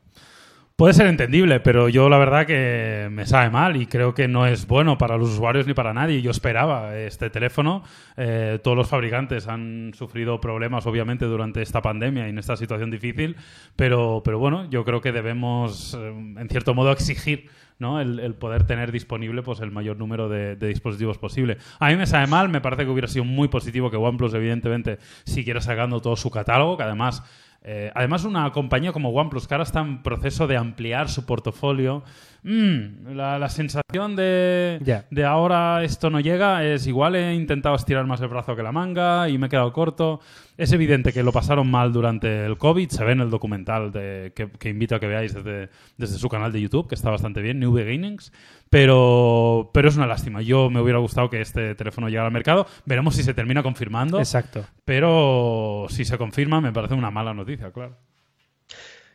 Puede ser entendible, pero yo la verdad que me sabe mal y creo que no es bueno para los usuarios ni para nadie. Yo esperaba este teléfono. Eh, todos los fabricantes han sufrido problemas, obviamente, durante esta pandemia y en esta situación difícil, pero, pero bueno, yo creo que debemos, eh, en cierto modo, exigir ¿no? el, poder tener disponible pues, el mayor número de, de dispositivos posible. A mí me sabe mal, me parece que hubiera sido muy positivo que OnePlus, evidentemente, siguiera sacando todo su catálogo, que además eh, además, una compañía como OnePlus, que ahora está en proceso de ampliar su portafolio, mm, la, la sensación de, de ahora esto no llega es igual he intentado estirar más el brazo que la manga y me he quedado corto. Es evidente que lo pasaron mal durante el COVID, se ve en el documental de- que, que invito a que veáis desde, desde su canal de YouTube, que está bastante bien, New Beginnings, pero, pero es una lástima. Yo me hubiera gustado que este teléfono llegara al mercado. Veremos si se termina confirmando. Exacto. Pero si se confirma, me parece una mala noticia, claro.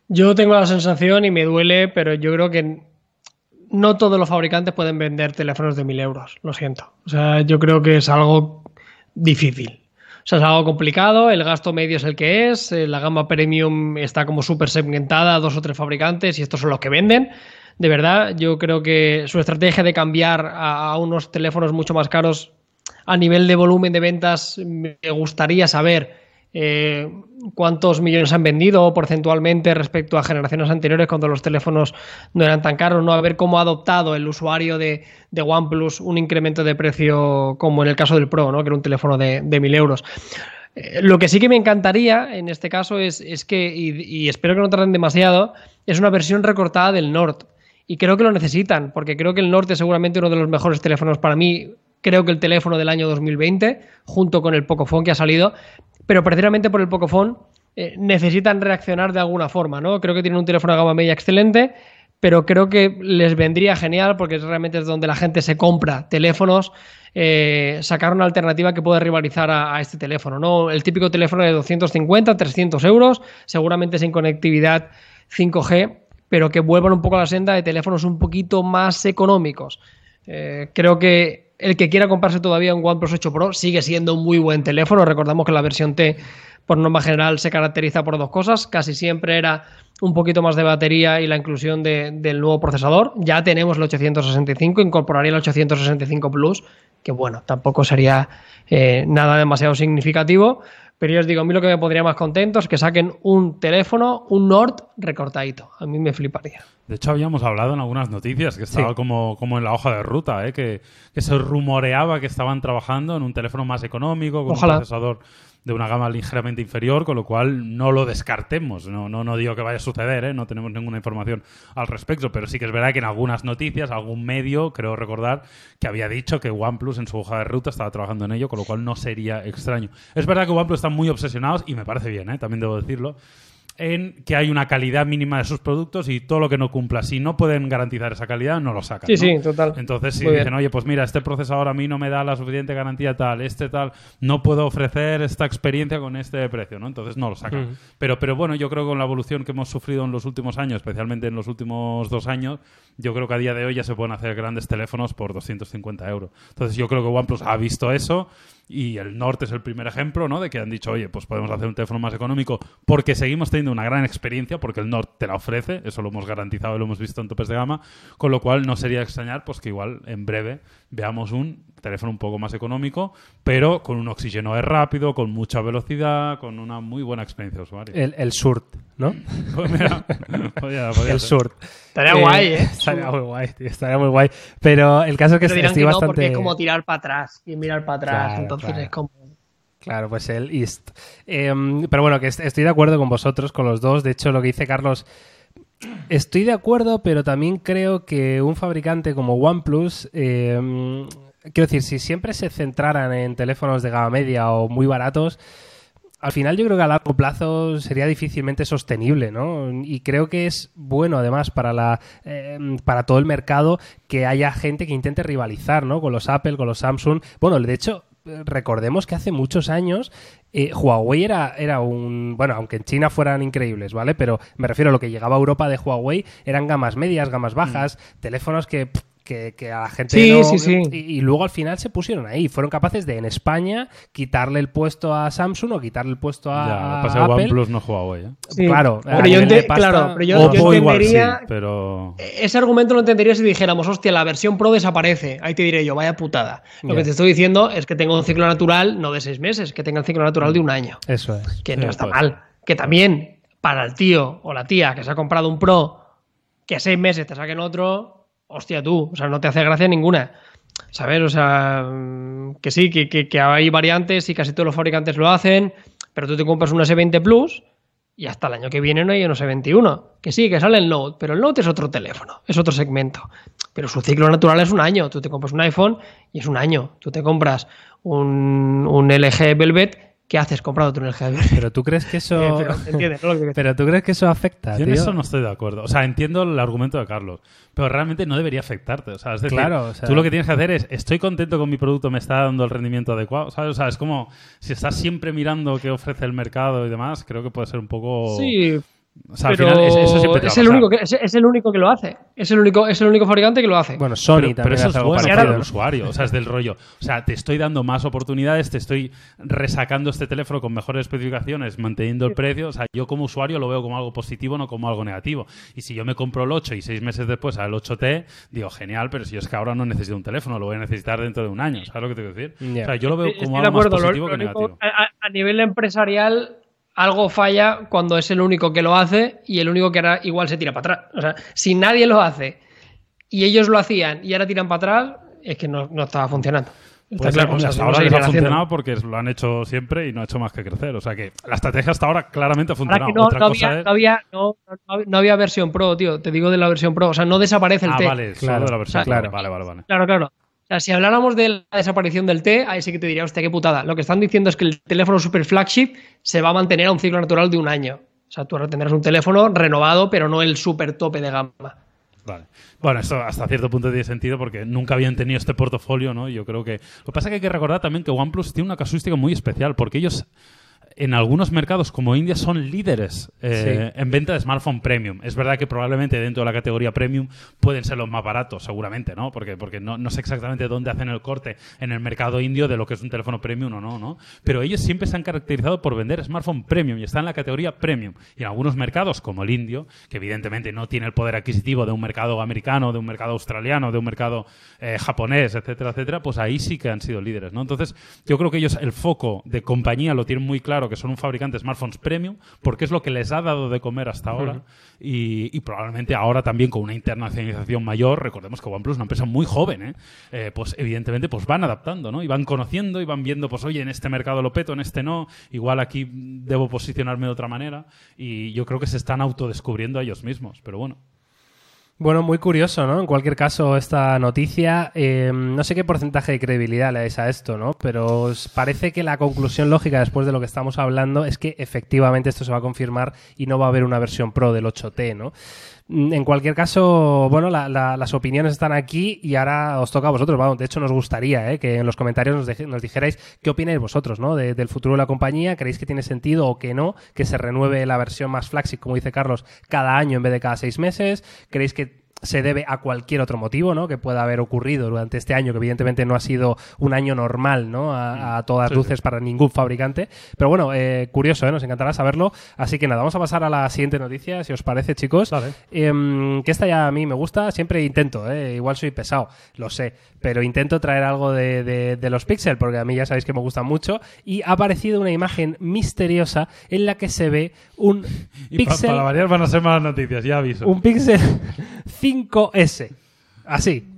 Yo tengo la sensación y me duele, pero yo creo que no todos los fabricantes pueden vender teléfonos de 1000 euros. Lo siento. O sea, yo creo que es algo difícil. O sea, es algo complicado. El gasto medio es el que es. eh, La gama premium está como súper segmentada dos o tres fabricantes y estos son los que venden. De verdad, yo creo que su estrategia de cambiar a unos teléfonos mucho más caros a nivel de volumen de ventas, me gustaría saber eh, cuántos millones han vendido porcentualmente respecto a generaciones anteriores cuando los teléfonos no eran tan caros, ¿no? A ver cómo ha adoptado el usuario de, OnePlus un incremento de precio como en el caso del Pro, ¿no? Que era un teléfono de, de 1000 euros. Eh, Lo que sí que me encantaría en este caso es, es que, y, y espero que no tarden demasiado, es una versión recortada del Nord. Y creo que lo necesitan, porque creo que el Norte es seguramente uno de los mejores teléfonos para mí. Creo que el teléfono del año 2020, junto con el Pocophone que ha salido, pero precisamente por el Pocophone eh, necesitan reaccionar de alguna forma, ¿no? Creo que tienen un teléfono de gama media excelente, pero creo que les vendría genial porque es realmente es donde la gente se compra teléfonos, eh, sacar una alternativa que pueda rivalizar a, este teléfono, ¿no? El típico teléfono de 250, 300 euros, seguramente sin conectividad 5G, pero que vuelvan un poco a la senda de teléfonos un poquito más económicos. Eh, creo que el que quiera comprarse todavía un OnePlus 8 Pro sigue siendo un muy buen teléfono. Recordamos que la versión T, por norma general, se caracteriza por dos cosas. Casi siempre era un poquito más de batería y la inclusión de- del nuevo procesador. Ya tenemos el 865, incorporaría el 865 Plus, que bueno, tampoco sería eh, nada demasiado significativo. Pero yo os digo, a mí lo que me pondría más contento es que saquen un teléfono, un Nord recortadito. A mí me fliparía. De hecho, habíamos hablado en algunas noticias que estaba Sí. como, como en la hoja de ruta, ¿eh? que, que se rumoreaba que estaban trabajando en un teléfono más económico, con Ojalá. un procesador de una gama ligeramente inferior, con lo cual no lo descartemos. No, no, no digo que vaya a suceder, ¿eh? no tenemos ninguna información al respecto, pero sí que es verdad que en algunas noticias, algún medio, creo recordar, que había dicho que OnePlus en su hoja de ruta estaba trabajando en ello, con lo cual no sería extraño. Es verdad que OnePlus están muy obsesionados, y me parece bien, ¿eh? también debo decirlo, en que hay una calidad mínima de sus productos y todo lo que no cumpla, si no pueden garantizar esa calidad, no lo sacan. Sí, ¿no? sí, total. Entonces, si Muy dicen, bien. oye, pues mira, este procesador a mí no me da la suficiente garantía tal, este tal, no puedo ofrecer esta experiencia con este precio, ¿no? Entonces no lo sacan. Pero, pero bueno, yo creo que con la evolución que hemos sufrido en los últimos años, especialmente en los últimos dos años, yo creo que a día de hoy ya se pueden hacer grandes teléfonos por 250 euros. Entonces yo creo que OnePlus ha visto eso, Y el Norte es el primer ejemplo, ¿no? De que han dicho, oye, pues podemos hacer un teléfono más económico porque seguimos teniendo una gran experiencia, porque el Norte te la ofrece, eso lo hemos garantizado y lo hemos visto en topes de gama, con lo cual no sería extrañar pues que igual en breve veamos un teléfono un poco más económico, pero con un oxígeno es rápido, con mucha velocidad, con una muy buena experiencia de usuario. El, el SURT, ¿no? Pues mira, podía- podía el ser. SURT. Estaría guay, ¿eh? Estaría muy guay, tío, estaría muy guay. Pero el caso es que Pero estoy que no, bastante... porque es como tirar para atrás y mirar para atrás. Claro, entonces claro. es como. Claro, pues el East. Em, pero bueno, que est- estoy de acuerdo con vosotros, con los dos. De hecho, lo que dice Carlos, estoy de acuerdo, pero también creo que un fabricante como OnePlus, em, quiero decir, si siempre se centraran en teléfonos de gama media o muy baratos, al final yo creo que a largo plazo sería difícilmente sostenible, ¿no? Y creo que es bueno además para la eh, para todo el mercado que haya gente que intente rivalizar, ¿no? Con los Apple, con los Samsung. Bueno, de hecho, recordemos que hace muchos años eh, Huawei era, era un... Bueno, aunque en China fueran increíbles, ¿vale? Pero me refiero a lo que llegaba a Europa de Huawei eran gamas medias, gamas bajas, teléfonos que... pff, que, que a la gente Sí, no- sí, sí. Y, y luego al final se pusieron ahí. Fueron capaces de, en España, quitarle el puesto a Samsung o quitarle el puesto a, Ya, pasa Apple. OnePlus no Huawei, ¿eh? Sí. Claro, pero yo, nivel de ente- pasta, claro, pero yo, yo Oppo igual sí, entendería. pero... Ese argumento lo entendería si dijéramos, hostia, la versión Pro desaparece. Ahí te diré yo, vaya putada. Lo que te estoy diciendo es que tenga un ciclo natural no de seis meses, que tenga un ciclo natural de un año. Eso es. Que Sí, no está pues. mal. Que también, para el tío o la tía que se ha comprado un Pro, que a seis meses te saquen otro, hostia tú, o sea, no te hace gracia ninguna. ¿Sabes? O sea, mm, que sí, que, hay variantes y casi todos los fabricantes lo hacen, pero tú te compras un S20 Plus y hasta el año que viene no hay un S21. Que sí, que sale el Note, pero el Note es otro teléfono, es otro segmento. Pero su ciclo natural es un año. Tú te compras un iPhone y es un año. Tú te compras un LG Velvet, ¿qué haces un LG Velvet? Pero tú crees que eso... Eh, pero, ¿entiendes, no? Lo que quiero decir. Pero tú crees que eso afecta, Yo en tío? eso no estoy de acuerdo. O sea, entiendo el argumento de Carlos, pero realmente no debería afectarte. O sea, es decir, Claro, o sea- tú lo que tienes que hacer es, estoy contento con mi producto, me está dando el rendimiento adecuado, ¿sabes? O sea, es como, si estás siempre mirando qué ofrece el mercado y demás, creo que puede ser un poco... Sí, O sea, al final es- eso siempre te va es a el pasar. único que es, es el único que lo hace. Es el único es el único fabricante que lo hace. Bueno, Sony pero, también pero eso hace es algo bueno parecido. para el usuario, o sea, es del rollo. O sea, te estoy dando más oportunidades, te estoy resacando este teléfono con mejores especificaciones, manteniendo el precio. O sea, yo como usuario lo veo como algo positivo, no como algo negativo. Y si yo me compro el 8 y seis meses después al 8T, digo, genial, pero si yo es que ahora no necesito un teléfono, lo voy a necesitar dentro de un año. ¿Sabes lo que te quiero decir? O sea, yo lo veo como algo más acuerdo. Positivo lo que único- negativo. a nivel empresarial, algo falla cuando es el único que lo hace y el único que ahora igual se tira para atrás. O sea, si nadie lo hace y ellos lo hacían y ahora tiran para atrás, es que no, no estaba funcionando. Está Pues claro, o sea, hasta ahora les ha haciendo. funcionado porque lo han hecho siempre y no ha hecho más que crecer. O sea que la estrategia hasta ahora claramente ha funcionado. no, Otra no cosa había, es... no, había, no, no- no había versión Pro, tío. Te digo de la versión Pro. O sea, no desaparece el Ah, T. vale, Claro, de la versión. o sea, Pro. Vale, vale, vale. Claro, claro. Sea, si habláramos de la desaparición del T, ahí sí que te diría, hostia, qué putada. Lo que están diciendo es que el teléfono super flagship se va a mantener a un ciclo natural de un año. O sea, tú ahora tendrás un teléfono renovado, pero no el super tope de gama. Vale. Bueno, esto hasta cierto punto tiene sentido porque nunca habían tenido este portafolio, ¿no? Yo creo que. Lo que pasa es que hay que recordar también que OnePlus tiene una casuística muy especial porque ellos. En algunos mercados como India son líderes eh, en venta de smartphone premium. Es verdad que probablemente dentro de la categoría premium pueden ser los más baratos, seguramente, ¿no? Porque, porque no, no sé exactamente dónde hacen el corte en el mercado indio de lo que es un teléfono premium o no, ¿no? Pero ellos siempre se han caracterizado por vender smartphone premium y están en la categoría premium. Y en algunos mercados, como el indio, que evidentemente no tiene el poder adquisitivo de un mercado americano, de un mercado australiano, de un mercado eh, japonés, etcétera, etcétera, pues ahí sí que han sido líderes, ¿no? Entonces, yo creo que ellos el foco de compañía lo tienen muy claro, que son un fabricante de smartphones premium, porque es lo que les ha dado de comer hasta ahora. y, y probablemente ahora también con una internacionalización mayor, recordemos que OnePlus es una empresa muy joven, ¿eh? Eh, pues evidentemente pues van adaptando, ¿no? Y van conociendo y van viendo, pues oye, en este mercado lo peto, en este no, igual aquí debo posicionarme de otra manera. Y yo creo que se están autodescubriendo a ellos mismos, pero bueno. Bueno, muy curioso, ¿no? En cualquier caso, esta noticia, eh, no sé qué porcentaje de credibilidad le dais a esto, ¿no? Pero parece que la conclusión lógica después de lo que estamos hablando es que efectivamente esto se va a confirmar y no va a haber una versión Pro del 8T, ¿no? Mm, En cualquier caso, bueno, la- la- las opiniones están aquí y ahora os toca a vosotros. Vamos, de hecho, nos gustaría ¿eh? que en los comentarios nos, dijerais qué opináis vosotros, ¿no? De- del futuro de la compañía. ¿Creéis que tiene sentido o que no? Que se renueve la versión más flagship, como dice Carlos, cada año en vez de cada seis meses. ¿Creéis que se debe a cualquier otro motivo, ¿no? Que pueda haber ocurrido durante este año, que evidentemente no ha sido un año normal, ¿no? A, a todas Sí, luces sí. para ningún fabricante. Pero bueno, eh, curioso, ¿eh? Nos encantará saberlo. Así que nada, vamos a pasar a la siguiente noticia, si os parece, chicos. Em, que esta ya a mí me gusta, siempre intento, ¿eh? igual soy pesado, lo sé, pero intento traer algo de, de- de los Pixel, porque a mí ya sabéis que me gustan mucho, y ha aparecido una imagen misteriosa en la que se ve un Y pa- Pixel, para variar van a ser malas noticias, ya aviso. un Pixel 5S, así.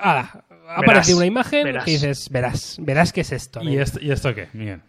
Hala, ha aparecido una imagen verás. que dices, verás, verás qué es esto. ¿Y, amigo". esto, ¿Y esto qué, Miguel?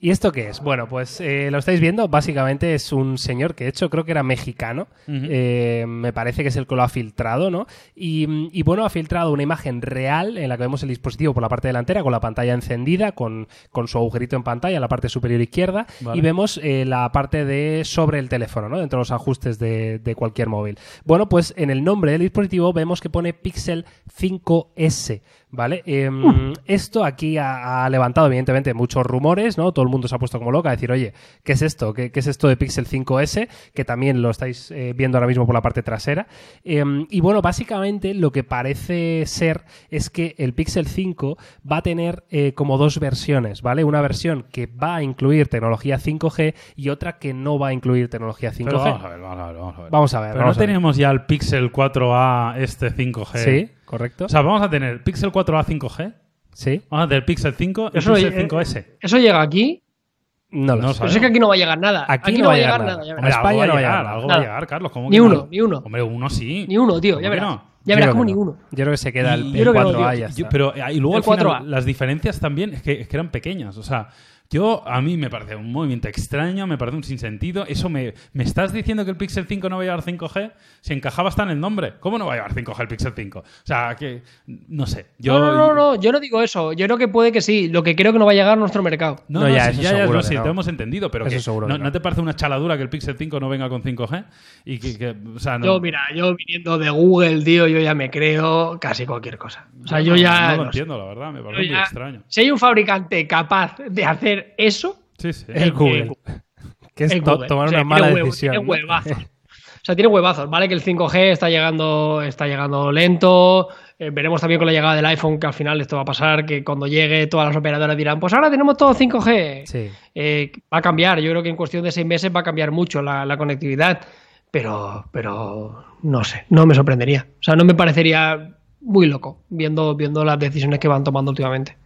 ¿Y esto qué es? Bueno, pues eh, lo estáis viendo, básicamente es un señor que de hecho creo que era mexicano. Eh, me parece que es el que lo ha filtrado, ¿no? Y, y, bueno, ha filtrado una imagen real en la que vemos el dispositivo por la parte delantera con la pantalla encendida, con, con su agujerito en pantalla en la parte superior izquierda Vale. y vemos eh, la parte de sobre el teléfono, ¿no? Dentro de los ajustes de, de cualquier móvil. Bueno, pues en el nombre del dispositivo vemos que pone Pixel 5S. ¿Vale? Em, Esto aquí ha, ha levantado, evidentemente, muchos rumores, ¿no? Todo el mundo se ha puesto como loca a decir, oye, ¿qué es esto? ¿Qué, qué es esto de Pixel 5S? Que también lo estáis eh, viendo ahora mismo por la parte trasera. Em, y bueno, básicamente lo que parece ser es que el Pixel 5 va a tener eh, como dos versiones, ¿vale? Una versión que va a incluir tecnología 5G y otra que no va a incluir tecnología 5G. Pero vamos a ver, vamos a ver. Vamos a ver, Vamos a ver, Pero no a ver. teníamos ya el Pixel 4A este 5G. Sí, correcto. O sea, vamos a tener Pixel 4A 5G. sí, Vamos a tener Pixel 5 y Eso, Pixel eh, 5S. Eso llega aquí. no lo No sé. Pero es que aquí no va a llegar nada. Aquí no va a llegar nada. ya A Hombre, verás. España algo no va a llegar, algo nada. va a llegar, Carlos. ¿cómo Ni que uno, no? ni uno. Hombre, uno sí. Ni uno, tío, ¿Cómo ya verás. no? Ya Yo verás creo como que no. ninguno. Yo creo que se queda el, Y- el yo creo que no, 4A tío. y ya Yo- está. pero eh, y luego El al final 4A. las diferencias también es que, es que eran pequeñas. O sea, yo a mí me parece un movimiento extraño, me parece un sinsentido. Eso me, me estás diciendo que el Pixel 5 no va a llevar 5G si encajaba hasta en el nombre. ¿Cómo no va a llevar 5G el Pixel 5? O sea, que no sé. Yo, no, no, no, no, yo no digo eso. Yo creo que puede que sí. Lo que creo que no va a llegar a nuestro mercado. No, No, no, ya, sí, eso ya, ya, seguro sí, no. te hemos entendido, pero Eso que seguro no, que no. ¿no te parece una chaladura que el Pixel 5 no venga con 5G? Y que, que, o sea, no, Yo, mira, yo viniendo de Google, tío, yo ya me creo casi cualquier cosa. O sea, yo no- ya. No lo no sé. entiendo, la verdad, me Yo parece muy ya- extraño. Si hay un fabricante capaz de hacer eso, Sí, sí. El Google. Que es es to- Google. tomar O sea, una mala decisión. Huevazos. O sea, tiene huevazos, ¿vale? Que el 5G está llegando, está llegando lento. Eh, veremos también con la llegada del iPhone que al final esto va a pasar, que cuando llegue todas las operadoras dirán, pues ahora tenemos todo 5G. Sí. Eh, va a cambiar, yo creo que en cuestión de seis meses va a cambiar mucho la, la conectividad, pero, pero no sé, no me sorprendería. O sea, no me parecería muy loco viendo, viendo las decisiones que van tomando últimamente.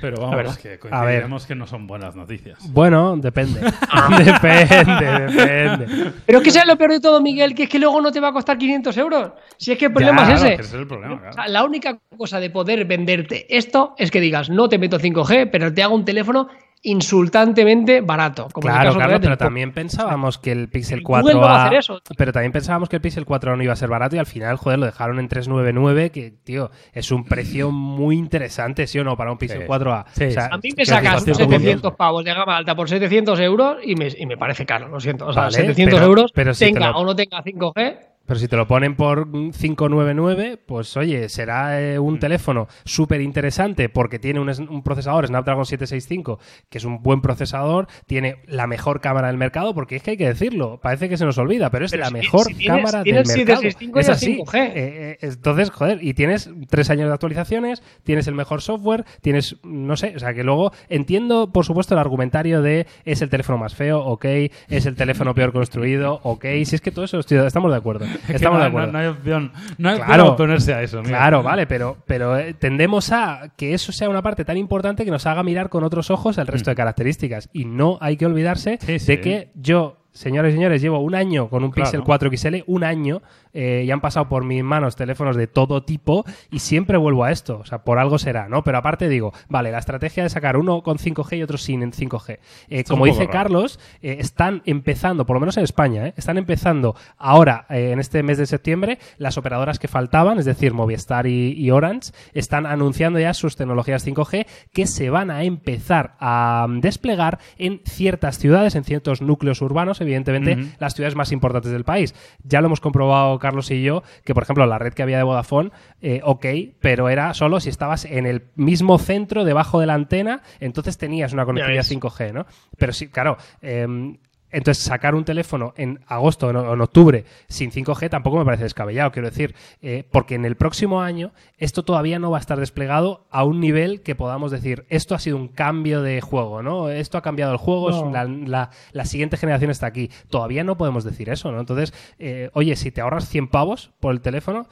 Pero A ver, vamos, que a ver. coincidiremos que no son buenas noticias. Bueno, depende. depende, depende. Pero es que sea lo peor de todo, Miguel, que es que luego no te va a costar 500 euros. Si es que el problema Ya, es Claro, ese. ese es el problema, O claro. sea, la única cosa de poder venderte esto es que digas, no te meto 5G, pero te hago un teléfono insultantemente barato. Como en el Claro, caso pero también pensábamos que el Pixel Google 4 no va a hacer eso. pero también pensábamos que el Pixel 4 no iba a ser barato y al final, joder, lo dejaron en 399, que, tío, es un precio muy interesante, ¿sí o no? Para un Pixel Sí. 4A. Sí, O sea, A mí me sacas decir, 700 pavos de gama alta por 700 euros y me, y me parece caro, lo siento. O sea, Vale, 700 pero- euros, pero si te tenga lo- o no tenga 5G, Pero si te lo ponen por 599, pues oye, será eh, Mm. un teléfono súper interesante porque tiene un, un procesador Snapdragon 765, que es un buen procesador, tiene la mejor cámara del mercado, porque es que hay que decirlo, parece que se nos olvida, pero es Pero la si- mejor si tienes- cámara tienes del mercado. 765 Es y el así. 5G. Eh, eh, entonces, joder, y tienes tres años de actualizaciones, tienes el mejor software, tienes, no sé, o sea, que luego entiendo, por supuesto, el argumentario de es el teléfono más feo, ok, es el teléfono peor construido, ok, si es que todo eso estoy- estamos de acuerdo. Estamos no, de acuerdo. no hay opción, no hay Claro. oponerse a eso. mira. Claro, vale, pero, pero eh, tendemos a que eso sea una parte tan importante que nos haga mirar con otros ojos el resto de características. Y no hay que olvidarse Mm. Sí, sí. de que yo, señores y señores, llevo un año con un Claro. Pixel 4 XL, un año, eh, y han pasado por mis manos teléfonos de todo tipo y siempre vuelvo a esto. O sea, por algo será, ¿no? Pero aparte digo, vale, la estrategia de sacar uno con 5G y otro sin en 5G. Eh, como dice raro. Carlos, eh, están empezando, por lo menos en España, ¿eh? están empezando ahora, en este mes de septiembre, las operadoras que faltaban, es decir, Movistar y, y Orange, están anunciando ya sus tecnologías 5G que se van a empezar a mm, desplegar en ciertas ciudades, en ciertos núcleos urbanos, evidentemente, las ciudades más importantes del país. Ya lo hemos comprobado Carlos y yo, que por ejemplo la red que había de Vodafone, eh, ok, pero era solo si estabas en el mismo centro, debajo de la antena, entonces tenías una conectividad ves. 5G, ¿no? Pero sí, claro, em, Entonces, sacar un teléfono en agosto o en octubre sin 5G tampoco me parece descabellado, quiero decir, eh, porque en el próximo año esto todavía no va a estar desplegado a un nivel que podamos decir, esto ha sido un cambio de juego, ¿no? Esto ha cambiado el juego, la, la, siguiente generación está aquí. Todavía no podemos decir eso, ¿no? Entonces, eh, oye, si te ahorras 100 pavos por el teléfono,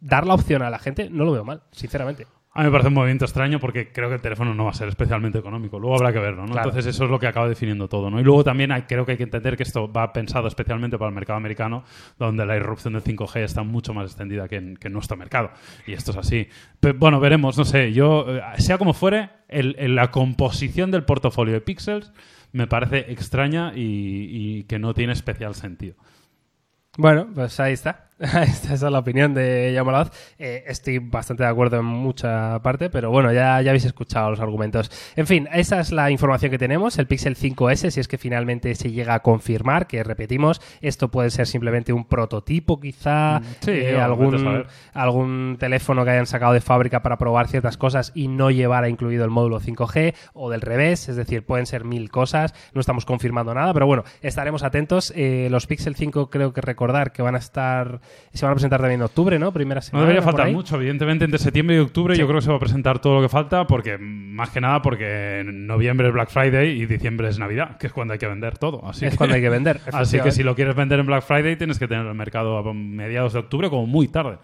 dar la opción a la gente no lo veo mal, sinceramente. A mí me parece un movimiento extraño porque creo que el teléfono no va a ser especialmente económico. Luego habrá que verlo, ¿no? Entonces eso es lo que acaba definiendo todo, ¿no? Y luego también hay, creo que hay que entender que esto va pensado especialmente para el mercado americano, donde la irrupción del 5G está mucho más extendida que en, nuestro mercado. Y esto es así. Pero, bueno, veremos, no sé. Yo, eh, sea como fuere, la composición del portafolio de Pixels me parece extraña y, y que no tiene especial sentido. Bueno, pues ahí está. Esta es la opinión de Yamalaz. Eh, estoy bastante de acuerdo en mucha parte, pero bueno, ya, ya habéis escuchado los argumentos. En fin, esa es la información que tenemos. El Pixel 5S, si es que finalmente se llega a confirmar, que repetimos, esto puede ser simplemente un prototipo, quizá, mm, sí, eh, algún, algún teléfono que hayan sacado de fábrica para probar ciertas cosas y no llevara incluido el módulo 5G, o del revés, es decir, pueden ser mil cosas. No estamos confirmando nada, pero bueno, estaremos atentos. Eh, los Pixel 5 creo que recordar que van a estar se van a presentar también en octubre, ¿no? Primera semana. No debería faltar mucho, evidentemente entre septiembre y octubre yo creo que se va a presentar todo lo que falta porque más que nada porque en noviembre es Black Friday y diciembre es Navidad, que es cuando hay que vender todo. Así es cuando hay que vender. Así que si lo quieres vender en Black Friday tienes que tener el mercado a mediados de octubre como muy tarde.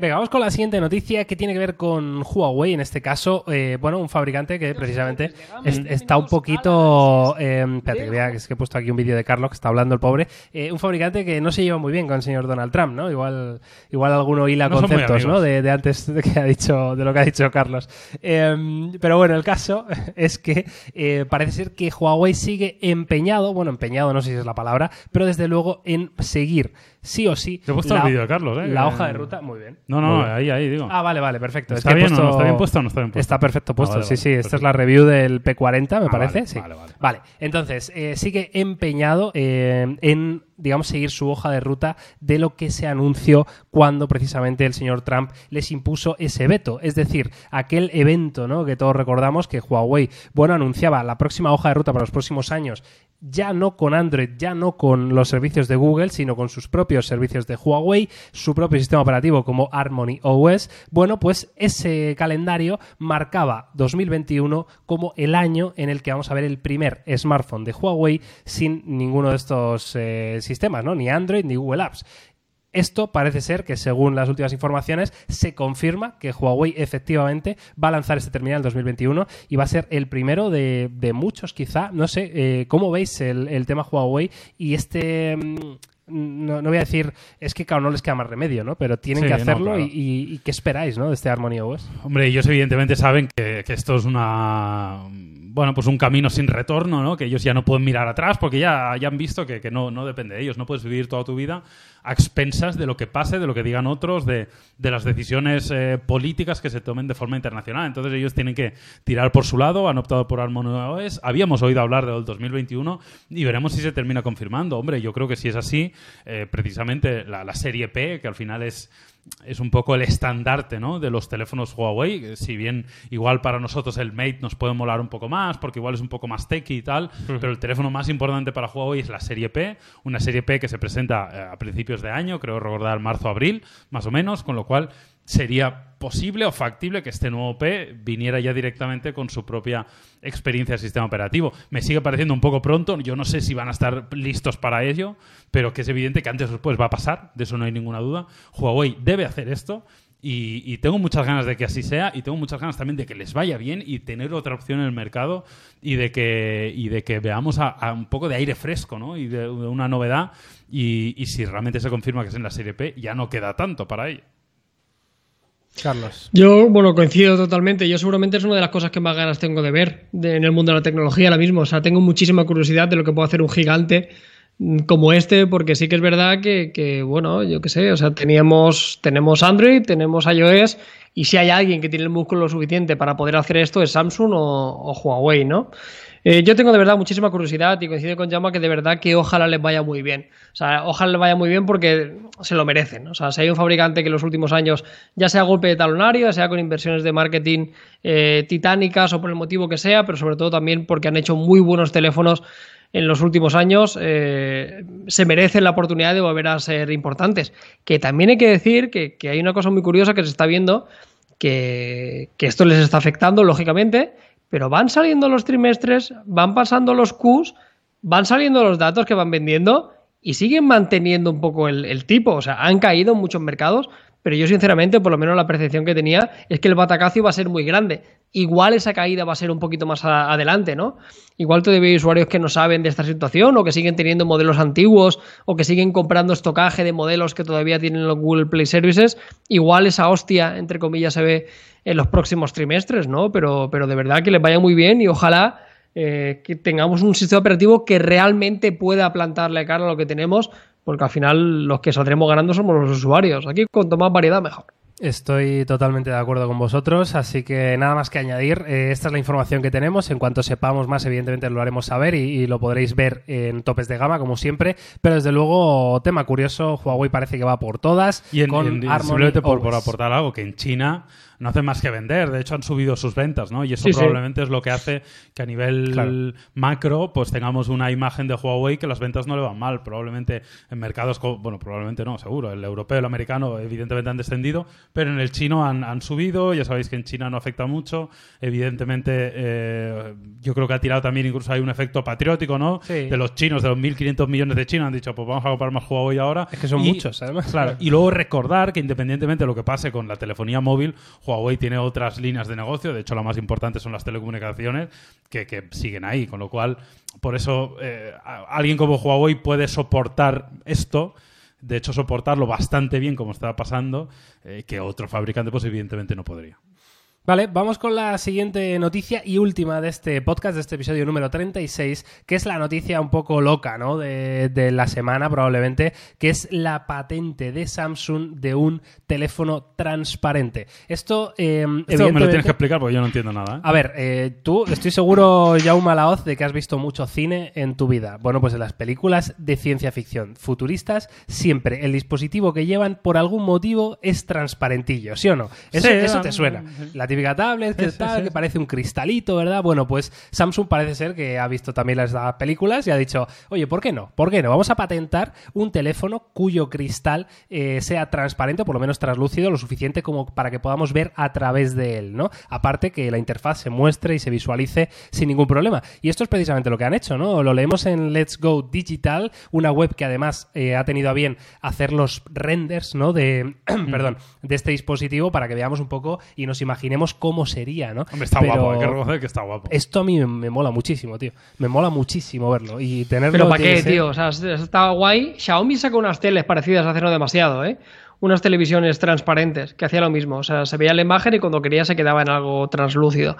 Venga, vamos con la siguiente noticia que tiene que ver con Huawei, en este caso, eh, bueno, un fabricante que precisamente está un poquito... Eh, espérate, que vea que es que he puesto aquí un vídeo de Carlos que está hablando el pobre. Eh, un fabricante que no se lleva muy bien con el señor Donald Trump, ¿no? Igual, igual alguno hila conceptos, ¿no? De, antes de, que ha dicho, de lo que ha dicho Carlos. Em, pero bueno, el caso es que eh, parece ser que Huawei sigue empeñado, bueno, empeñado no sé si es la palabra, pero desde luego en seguir sí o sí. Te he puesto el vídeo de Carlos, ¿eh? La hoja de ruta, muy bien. No, no, ahí, ahí, digo. Ah, vale, vale, perfecto. ¿Está, bien, no? ¿Está bien puesto o no está bien puesto? Está perfecto puesto, ah, sí, sí. Esta es la review del P40, me ah, parece. sí. Vale, vale. Vale, entonces, eh, sigue empeñado eh, en digamos, seguir su hoja de ruta de lo que se anunció cuando precisamente el señor Trump les impuso ese veto. Es decir, aquel evento, ¿no? Que todos recordamos que Huawei, bueno, anunciaba la próxima hoja de ruta para los próximos años ya no con Android, ya no con los servicios de Google, sino con sus propios servicios de Huawei, su propio sistema operativo como Harmony OS, bueno, pues ese calendario marcaba 2021 como el año en el que vamos a ver el primer smartphone de Huawei sin ninguno de estos eh, sistemas, ¿no? Ni Android ni Google Apps. Esto parece ser que, según las últimas informaciones, se confirma que Huawei efectivamente va a lanzar este terminal en 2021 y va a ser el primero de, muchos, quizá. No sé, eh, ¿cómo veis el, tema Huawei y este... Mm, no, voy a decir, es que claro, no les queda más remedio, ¿no? Pero tienen que hacerlo y, ¿qué esperáis, ¿no? De este Harmony OS. Hombre, ellos evidentemente saben que esto es una bueno, pues un camino sin retorno, ¿no? Que ellos ya no pueden mirar atrás porque ya, ya han visto que, no, no, depende de ellos. No puedes vivir toda tu vida a expensas de lo que pase, de lo que digan otros, de, las decisiones eh, políticas que se tomen de forma internacional. Entonces ellos tienen que tirar por su lado, han optado por OS. Habíamos oído hablar del 2021 y veremos si se termina confirmando. Hombre, yo creo que si es así, eh, precisamente la, la serie P, que al final es es un poco el estandarte ¿no? de los teléfonos Huawei. Si bien igual para nosotros el Mate nos puede molar un poco más, porque igual es un poco más techy y tal, pero el teléfono más importante para Huawei es la serie P, una serie P que se presenta eh, a principios de año, creo recordar marzo-abril, más o menos, con lo cual sería posible o factible que este nuevo P viniera ya directamente con su propia experiencia de sistema operativo. Me sigue pareciendo un poco pronto, yo no sé si van a estar listos para ello, pero que es evidente que antes o después va a pasar, de eso no hay ninguna duda. Huawei debe hacer esto. Y, tengo muchas ganas de que así sea y tengo muchas ganas también de que les vaya bien y tener otra opción en el mercado y de que, veamos a, un poco de aire fresco ¿no? y de, una novedad y si realmente se confirma que es en la serie P ya no queda tanto para ello. Carlos. Yo, bueno, coincido totalmente. Yo seguramente es una de las cosas que más ganas tengo de ver en el mundo de la tecnología ahora mismo. O sea, tengo muchísima curiosidad de lo que puede hacer un gigante mm, como este, porque sí que es verdad que, bueno, yo qué sé, o sea, teníamos, tenemos Android, tenemos iOS, y si hay alguien que tiene el músculo suficiente para poder hacer esto es Samsung o Huawei, ¿no? Eh, yo tengo de verdad muchísima curiosidad y coincido con Llama que de verdad que ojalá les vaya muy bien. O sea, ojalá les vaya muy bien porque se lo merecen. O sea, si hay un fabricante que en los últimos años, ya sea golpe de talonario, sea con inversiones de marketing eh, titánicas o por el motivo que sea, pero sobre todo también porque han hecho muy buenos teléfonos en los últimos años eh, se merecen la oportunidad de volver a ser importantes. Que también hay que decir que, hay una cosa muy curiosa que se está viendo, que, esto les está afectando, lógicamente, pero van saliendo los trimestres, van pasando los Qs, van saliendo los datos que van vendiendo y siguen manteniendo un poco el, tipo. O sea, han caído en muchos mercados, pero yo sinceramente, por lo menos la percepción que tenía, es que el batacazo iba a ser muy grande. Igual esa caída va a ser un poquito más adelante, ¿no? Igual todavía hay usuarios que no saben de esta situación o que siguen teniendo modelos antiguos o que siguen comprando estocaje de modelos que todavía tienen los Google Play Services. Igual esa hostia, entre comillas, se ve en los próximos trimestres, ¿no? Pero, pero de verdad que les vaya muy bien y ojalá eh, que tengamos un sistema operativo que realmente pueda plantarle cara a lo que tenemos porque al final los que saldremos ganando somos los usuarios. Aquí cuanto más variedad, mejor. Estoy totalmente de acuerdo con vosotros, así que nada más que añadir. Eh, esta es la información que tenemos. En cuanto sepamos más, evidentemente lo haremos saber y, y, lo podréis ver en topes de gama, como siempre. Pero desde luego, tema curioso, Huawei parece que va por todas. Y en, con en, Harmony simplemente por, por aportar algo, que en China no hacen más que vender. De hecho, han subido sus ventas, ¿no? Y eso Sí, sí. probablemente es lo que hace que a nivel Claro. macro, pues tengamos una imagen de Huawei que las ventas no le van mal. Probablemente en mercados, bueno, probablemente no, seguro. El europeo, el americano, evidentemente han descendido, pero en el chino han, han subido. Ya sabéis que en China no afecta mucho. Evidentemente, eh, yo creo que ha tirado también incluso hay un efecto patriótico, ¿no? Sí. De los chinos, de los 1.500 millones de chinos, han dicho, pues vamos a comprar más Huawei ahora. Es que son Y- muchos, además. Claro, y luego recordar que independientemente de lo que pase con la telefonía móvil, Huawei tiene otras líneas de negocio, de hecho la más importante son las telecomunicaciones, que, siguen ahí, con lo cual, por eso eh, alguien como Huawei puede soportar esto, de hecho soportarlo bastante bien como está pasando, eh, que otro fabricante pues evidentemente no podría. Vale, vamos con la siguiente noticia y última de este podcast, de este episodio número 36, que es la noticia un poco loca, ¿no? De, de la semana probablemente, que es la patente de Samsung de un teléfono transparente. Esto, eh, Esto me lo tienes que explicar porque yo no entiendo nada. ¿eh? A ver, eh, tú estoy seguro, Jaume Laoz, de que has visto mucho cine en tu vida. Bueno, pues en las películas de ciencia ficción futuristas, siempre el dispositivo que llevan por algún motivo es transparentillo, ¿sí o no? Eso, Sí, eso ah, te suena. La típica tablet que tal, que parece un cristalito, ¿verdad? Bueno, pues Samsung parece ser que ha visto también las las películas y ha dicho, oye, ¿por qué no? ¿Por qué no? Vamos a patentar un teléfono cuyo cristal eh, sea transparente, o por lo menos translúcido, lo suficiente como para que podamos ver a través de él, ¿no? Aparte que la interfaz se muestre y se visualice sin ningún problema. Y esto es precisamente lo que han hecho, ¿no? Lo leemos en Let's Go Digital, una web que además eh, ha tenido a bien hacer los renders, ¿no? De, perdón, de este dispositivo para que veamos un poco y nos imaginemos cómo sería, ¿no? Hombre, está Pero guapo, hay que reconocer que está guapo. Esto a mí me, me mola muchísimo, tío. Me mola muchísimo verlo y tenerlo. Pero ¿para qué, ser- tío? O sea, es- está guay. Xiaomi sacó unas teles parecidas hace no demasiado, ¿eh? Unas televisiones transparentes que hacía lo mismo. O sea, se veía la imagen y cuando quería se quedaba en algo translúcido.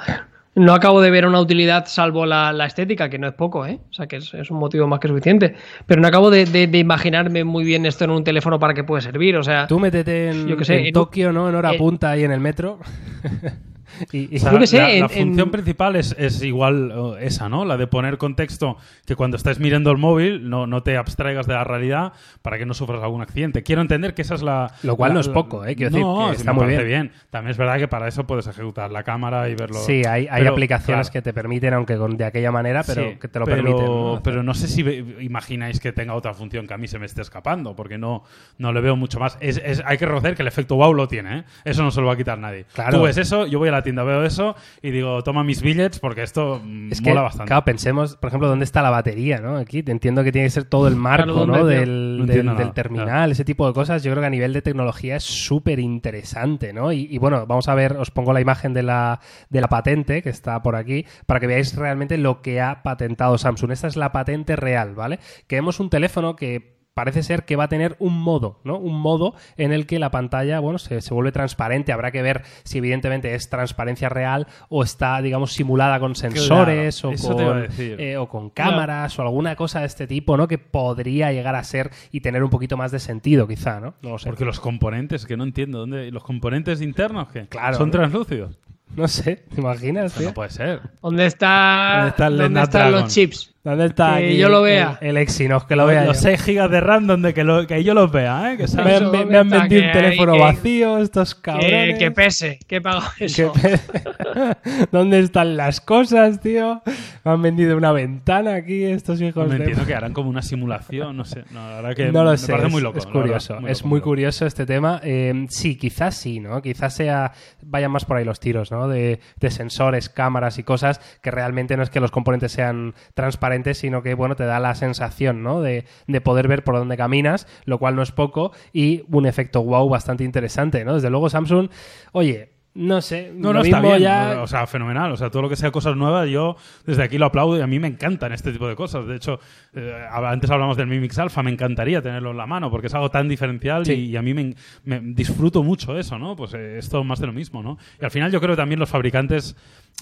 No acabo de ver una utilidad salvo la, la estética, que no es poco, ¿eh? O sea, que es, es un motivo más que suficiente. Pero no acabo de, de- de imaginarme muy bien esto en un teléfono para que puede servir. O sea, Tú métete en, Yo qué sé, en en- Tokio, ¿no? En hora eh, punta ahí en el metro. y, y- O sea, Yo qué sé, la, en- la función en- principal es, es igual eh, esa, ¿no? La de poner contexto que cuando estés mirando el móvil no, no te abstraigas de la realidad para que no sufras algún accidente. Quiero entender que esa es la... Lo cual la- no es poco, ¿eh? Quiero decir no, que sí está muy parece bien. También es verdad que para eso puedes ejecutar la cámara y verlo. sí, hay, hay Pero, aplicaciones claro, que te permiten, aunque con, de aquella manera, pero sí, que te lo pero, permiten. ¿no? Pero no sé si imagináis que tenga otra función que a mí se me esté escapando, porque no, no le veo mucho más. Es, es- hay que reconocer que el efecto wow lo tiene, ¿eh? Eso no se lo va a quitar nadie. Claro. Tú ves eso, yo voy a la tienda, veo eso y digo, toma mis billets porque esto mm, Es que, mola bastante. claro, pensemos, por ejemplo, dónde está la batería, ¿no? Aquí entiendo que tiene que ser todo el marco, Claro, ¿no? Del, No del- terminal, claro. ese tipo de cosas. Yo creo que a nivel de tecnología es súper interesante, ¿no? Y, y bueno, vamos a ver, os pongo la imagen de la, de la patente que está por aquí para que veáis realmente lo que ha patentado Samsung. Esta es la patente real, ¿vale? Que vemos un teléfono que parece ser que va a tener un modo, ¿no? Un modo en el que la pantalla, bueno, se, se vuelve transparente. Habrá que ver si evidentemente es transparencia real o está, digamos, simulada con sensores Claro, o, eso te iba a con, decir. eh, o con cámaras o alguna cosa de este tipo, ¿no? Que podría llegar a ser y tener un poquito más de sentido, quizá, ¿no? No lo sé. Porque los componentes, que no entiendo, ¿dónde? ¿Los componentes internos que Claro. son translúcidos? No sé, ¿te imaginas, Eso no puede ser. ¿dónde, está, ¿Dónde están los chips? ¿Dónde está Que aquí yo lo el- vea. El, Exynos, que lo vea Los yo. 6 gigas de RAM donde que, lo- que yo los vea, ¿eh? Que Me, han- me- ¿dónde me vendido un teléfono que- vacío estos cabrones. que pese, que pago eso. Que pe- ¿Dónde están las cosas, tío? Me han vendido una ventana aquí estos hijos No de... entiendo que harán como una simulación, no sé. No, la verdad que No lo me sé, parece es, muy loco. es verdad, curioso, es loco, muy loco. curioso este tema. Eh, sí, quizás sí, ¿no? Quizás sea, vayan más por ahí los tiros, ¿no? De, de sensores, cámaras y cosas que realmente no es que los componentes sean transparentes, sino que, bueno, te da la sensación, ¿no? De, de poder ver por dónde caminas, lo cual no es poco, y un efecto wow bastante interesante, ¿no? Desde luego Samsung, oye, no sé, No, lo no, está bien. ya... O sea, fenomenal. O sea, todo lo que sea cosas nuevas, yo desde aquí lo aplaudo y a mí me encantan este tipo de cosas. De hecho, eh, antes hablamos del Mi Mix Alpha, me encantaría tenerlo en la mano porque es algo tan diferencial Sí. y, y a mí me, me disfruto mucho eso, ¿no? Pues eh, esto más de lo mismo, ¿no? Y al final yo creo que también los fabricantes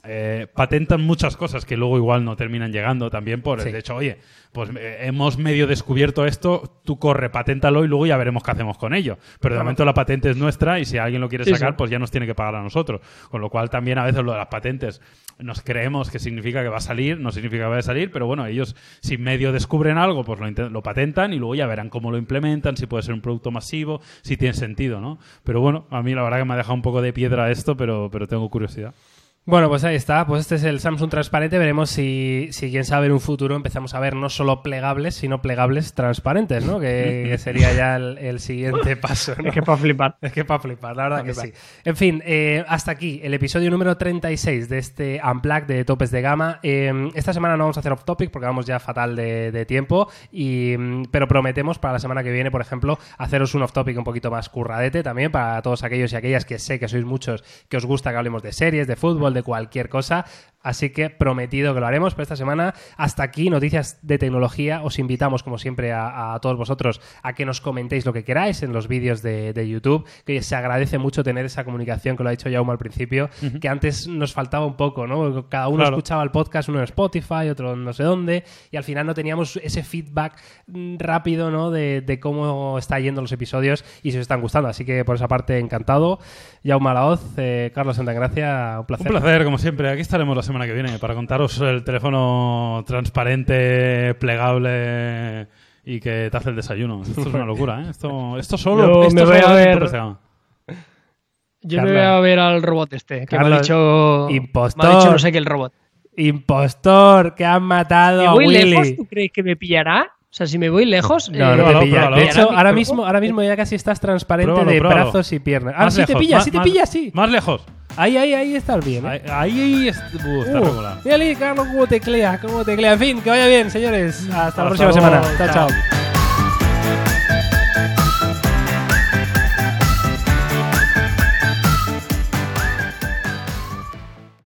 eh, patentan muchas cosas que luego igual no terminan llegando también por Sí. el hecho, oye, pues eh, hemos medio descubierto esto, tú corre, paténtalo y luego ya veremos qué hacemos con ello. Pero de momento la patente es nuestra y si alguien lo quiere Sí, sacar, sí. pues ya nos tiene que pagar a nosotros. Con lo cual también a veces lo de las patentes nos creemos que significa que va a salir, no significa que vaya a salir, pero bueno, ellos si medio descubren algo, pues lo, lo patentan y luego ya verán cómo lo implementan, si puede ser un producto masivo, si tiene sentido, ¿no? Pero bueno, a mí la verdad que me ha dejado un poco de piedra esto, pero, pero tengo curiosidad. Bueno, pues ahí está. Pues este es el Samsung transparente. Veremos si, si quién sabe, en un futuro empezamos a ver no solo plegables, sino plegables transparentes, ¿no? Que, que sería ya el, el siguiente paso, ¿no? Es que para flipar. Es que para flipar, la verdad que flipar. sí. En fin, eh, hasta aquí el episodio número 36 de este Unplugged de topes de gama. Eh, esta semana no vamos a hacer off topic porque vamos ya fatal de, de tiempo, y, mm, pero prometemos para la semana que viene, por ejemplo, haceros un off topic un poquito más curradete también para todos aquellos y aquellas que sé que sois muchos que os gusta que hablemos de series, de fútbol, de cualquier cosa. Así que prometido que lo haremos. Pero esta semana, hasta aquí, noticias de tecnología. Os invitamos, como siempre, a, a todos vosotros a que nos comentéis lo que queráis en los vídeos de, de YouTube. Que se agradece mucho tener esa comunicación que lo ha dicho Jaume al principio, que antes nos faltaba un poco, ¿no? Cada uno Claro. escuchaba el podcast, uno en Spotify, otro en no sé dónde, y al final no teníamos ese feedback rápido, ¿no? De, de cómo está yendo los episodios y si os están gustando. Así que por esa parte, encantado. Jaume Alaoz, eh, Carlos Santagracia, un placer. Un placer, como siempre. Aquí estaremos la semana que viene para contaros el teléfono transparente, plegable y que te hace el desayuno. Esto es una locura, ¿eh? Esto, esto solo, Yo esto me solo voy a ver-. Yo me voy a ver al robot este, que me ha dicho. impostor. Me ha dicho no sé qué el robot. Impostor, que han matado ¿Me a Willy. lejos? ¿Tú crees que me pillará? O sea, si me voy lejos. No, eh, no te pilla. De ¿pillará hecho, ahora mismo, ahora mismo ya casi estás transparente Pruébalo, de pruébalo. brazos y piernas. Ah, Más sí te pilla, más- sí te pilla, sí. Más lejos. Ahí, ahí, ahí estás bien. ¿eh? Ahí, ahí es- uh, está Uh, regular. Carlos, cómo teclea, cómo teclea. En fin, que vaya bien, señores. Hasta la próxima luego, semana. chao. chao. chao.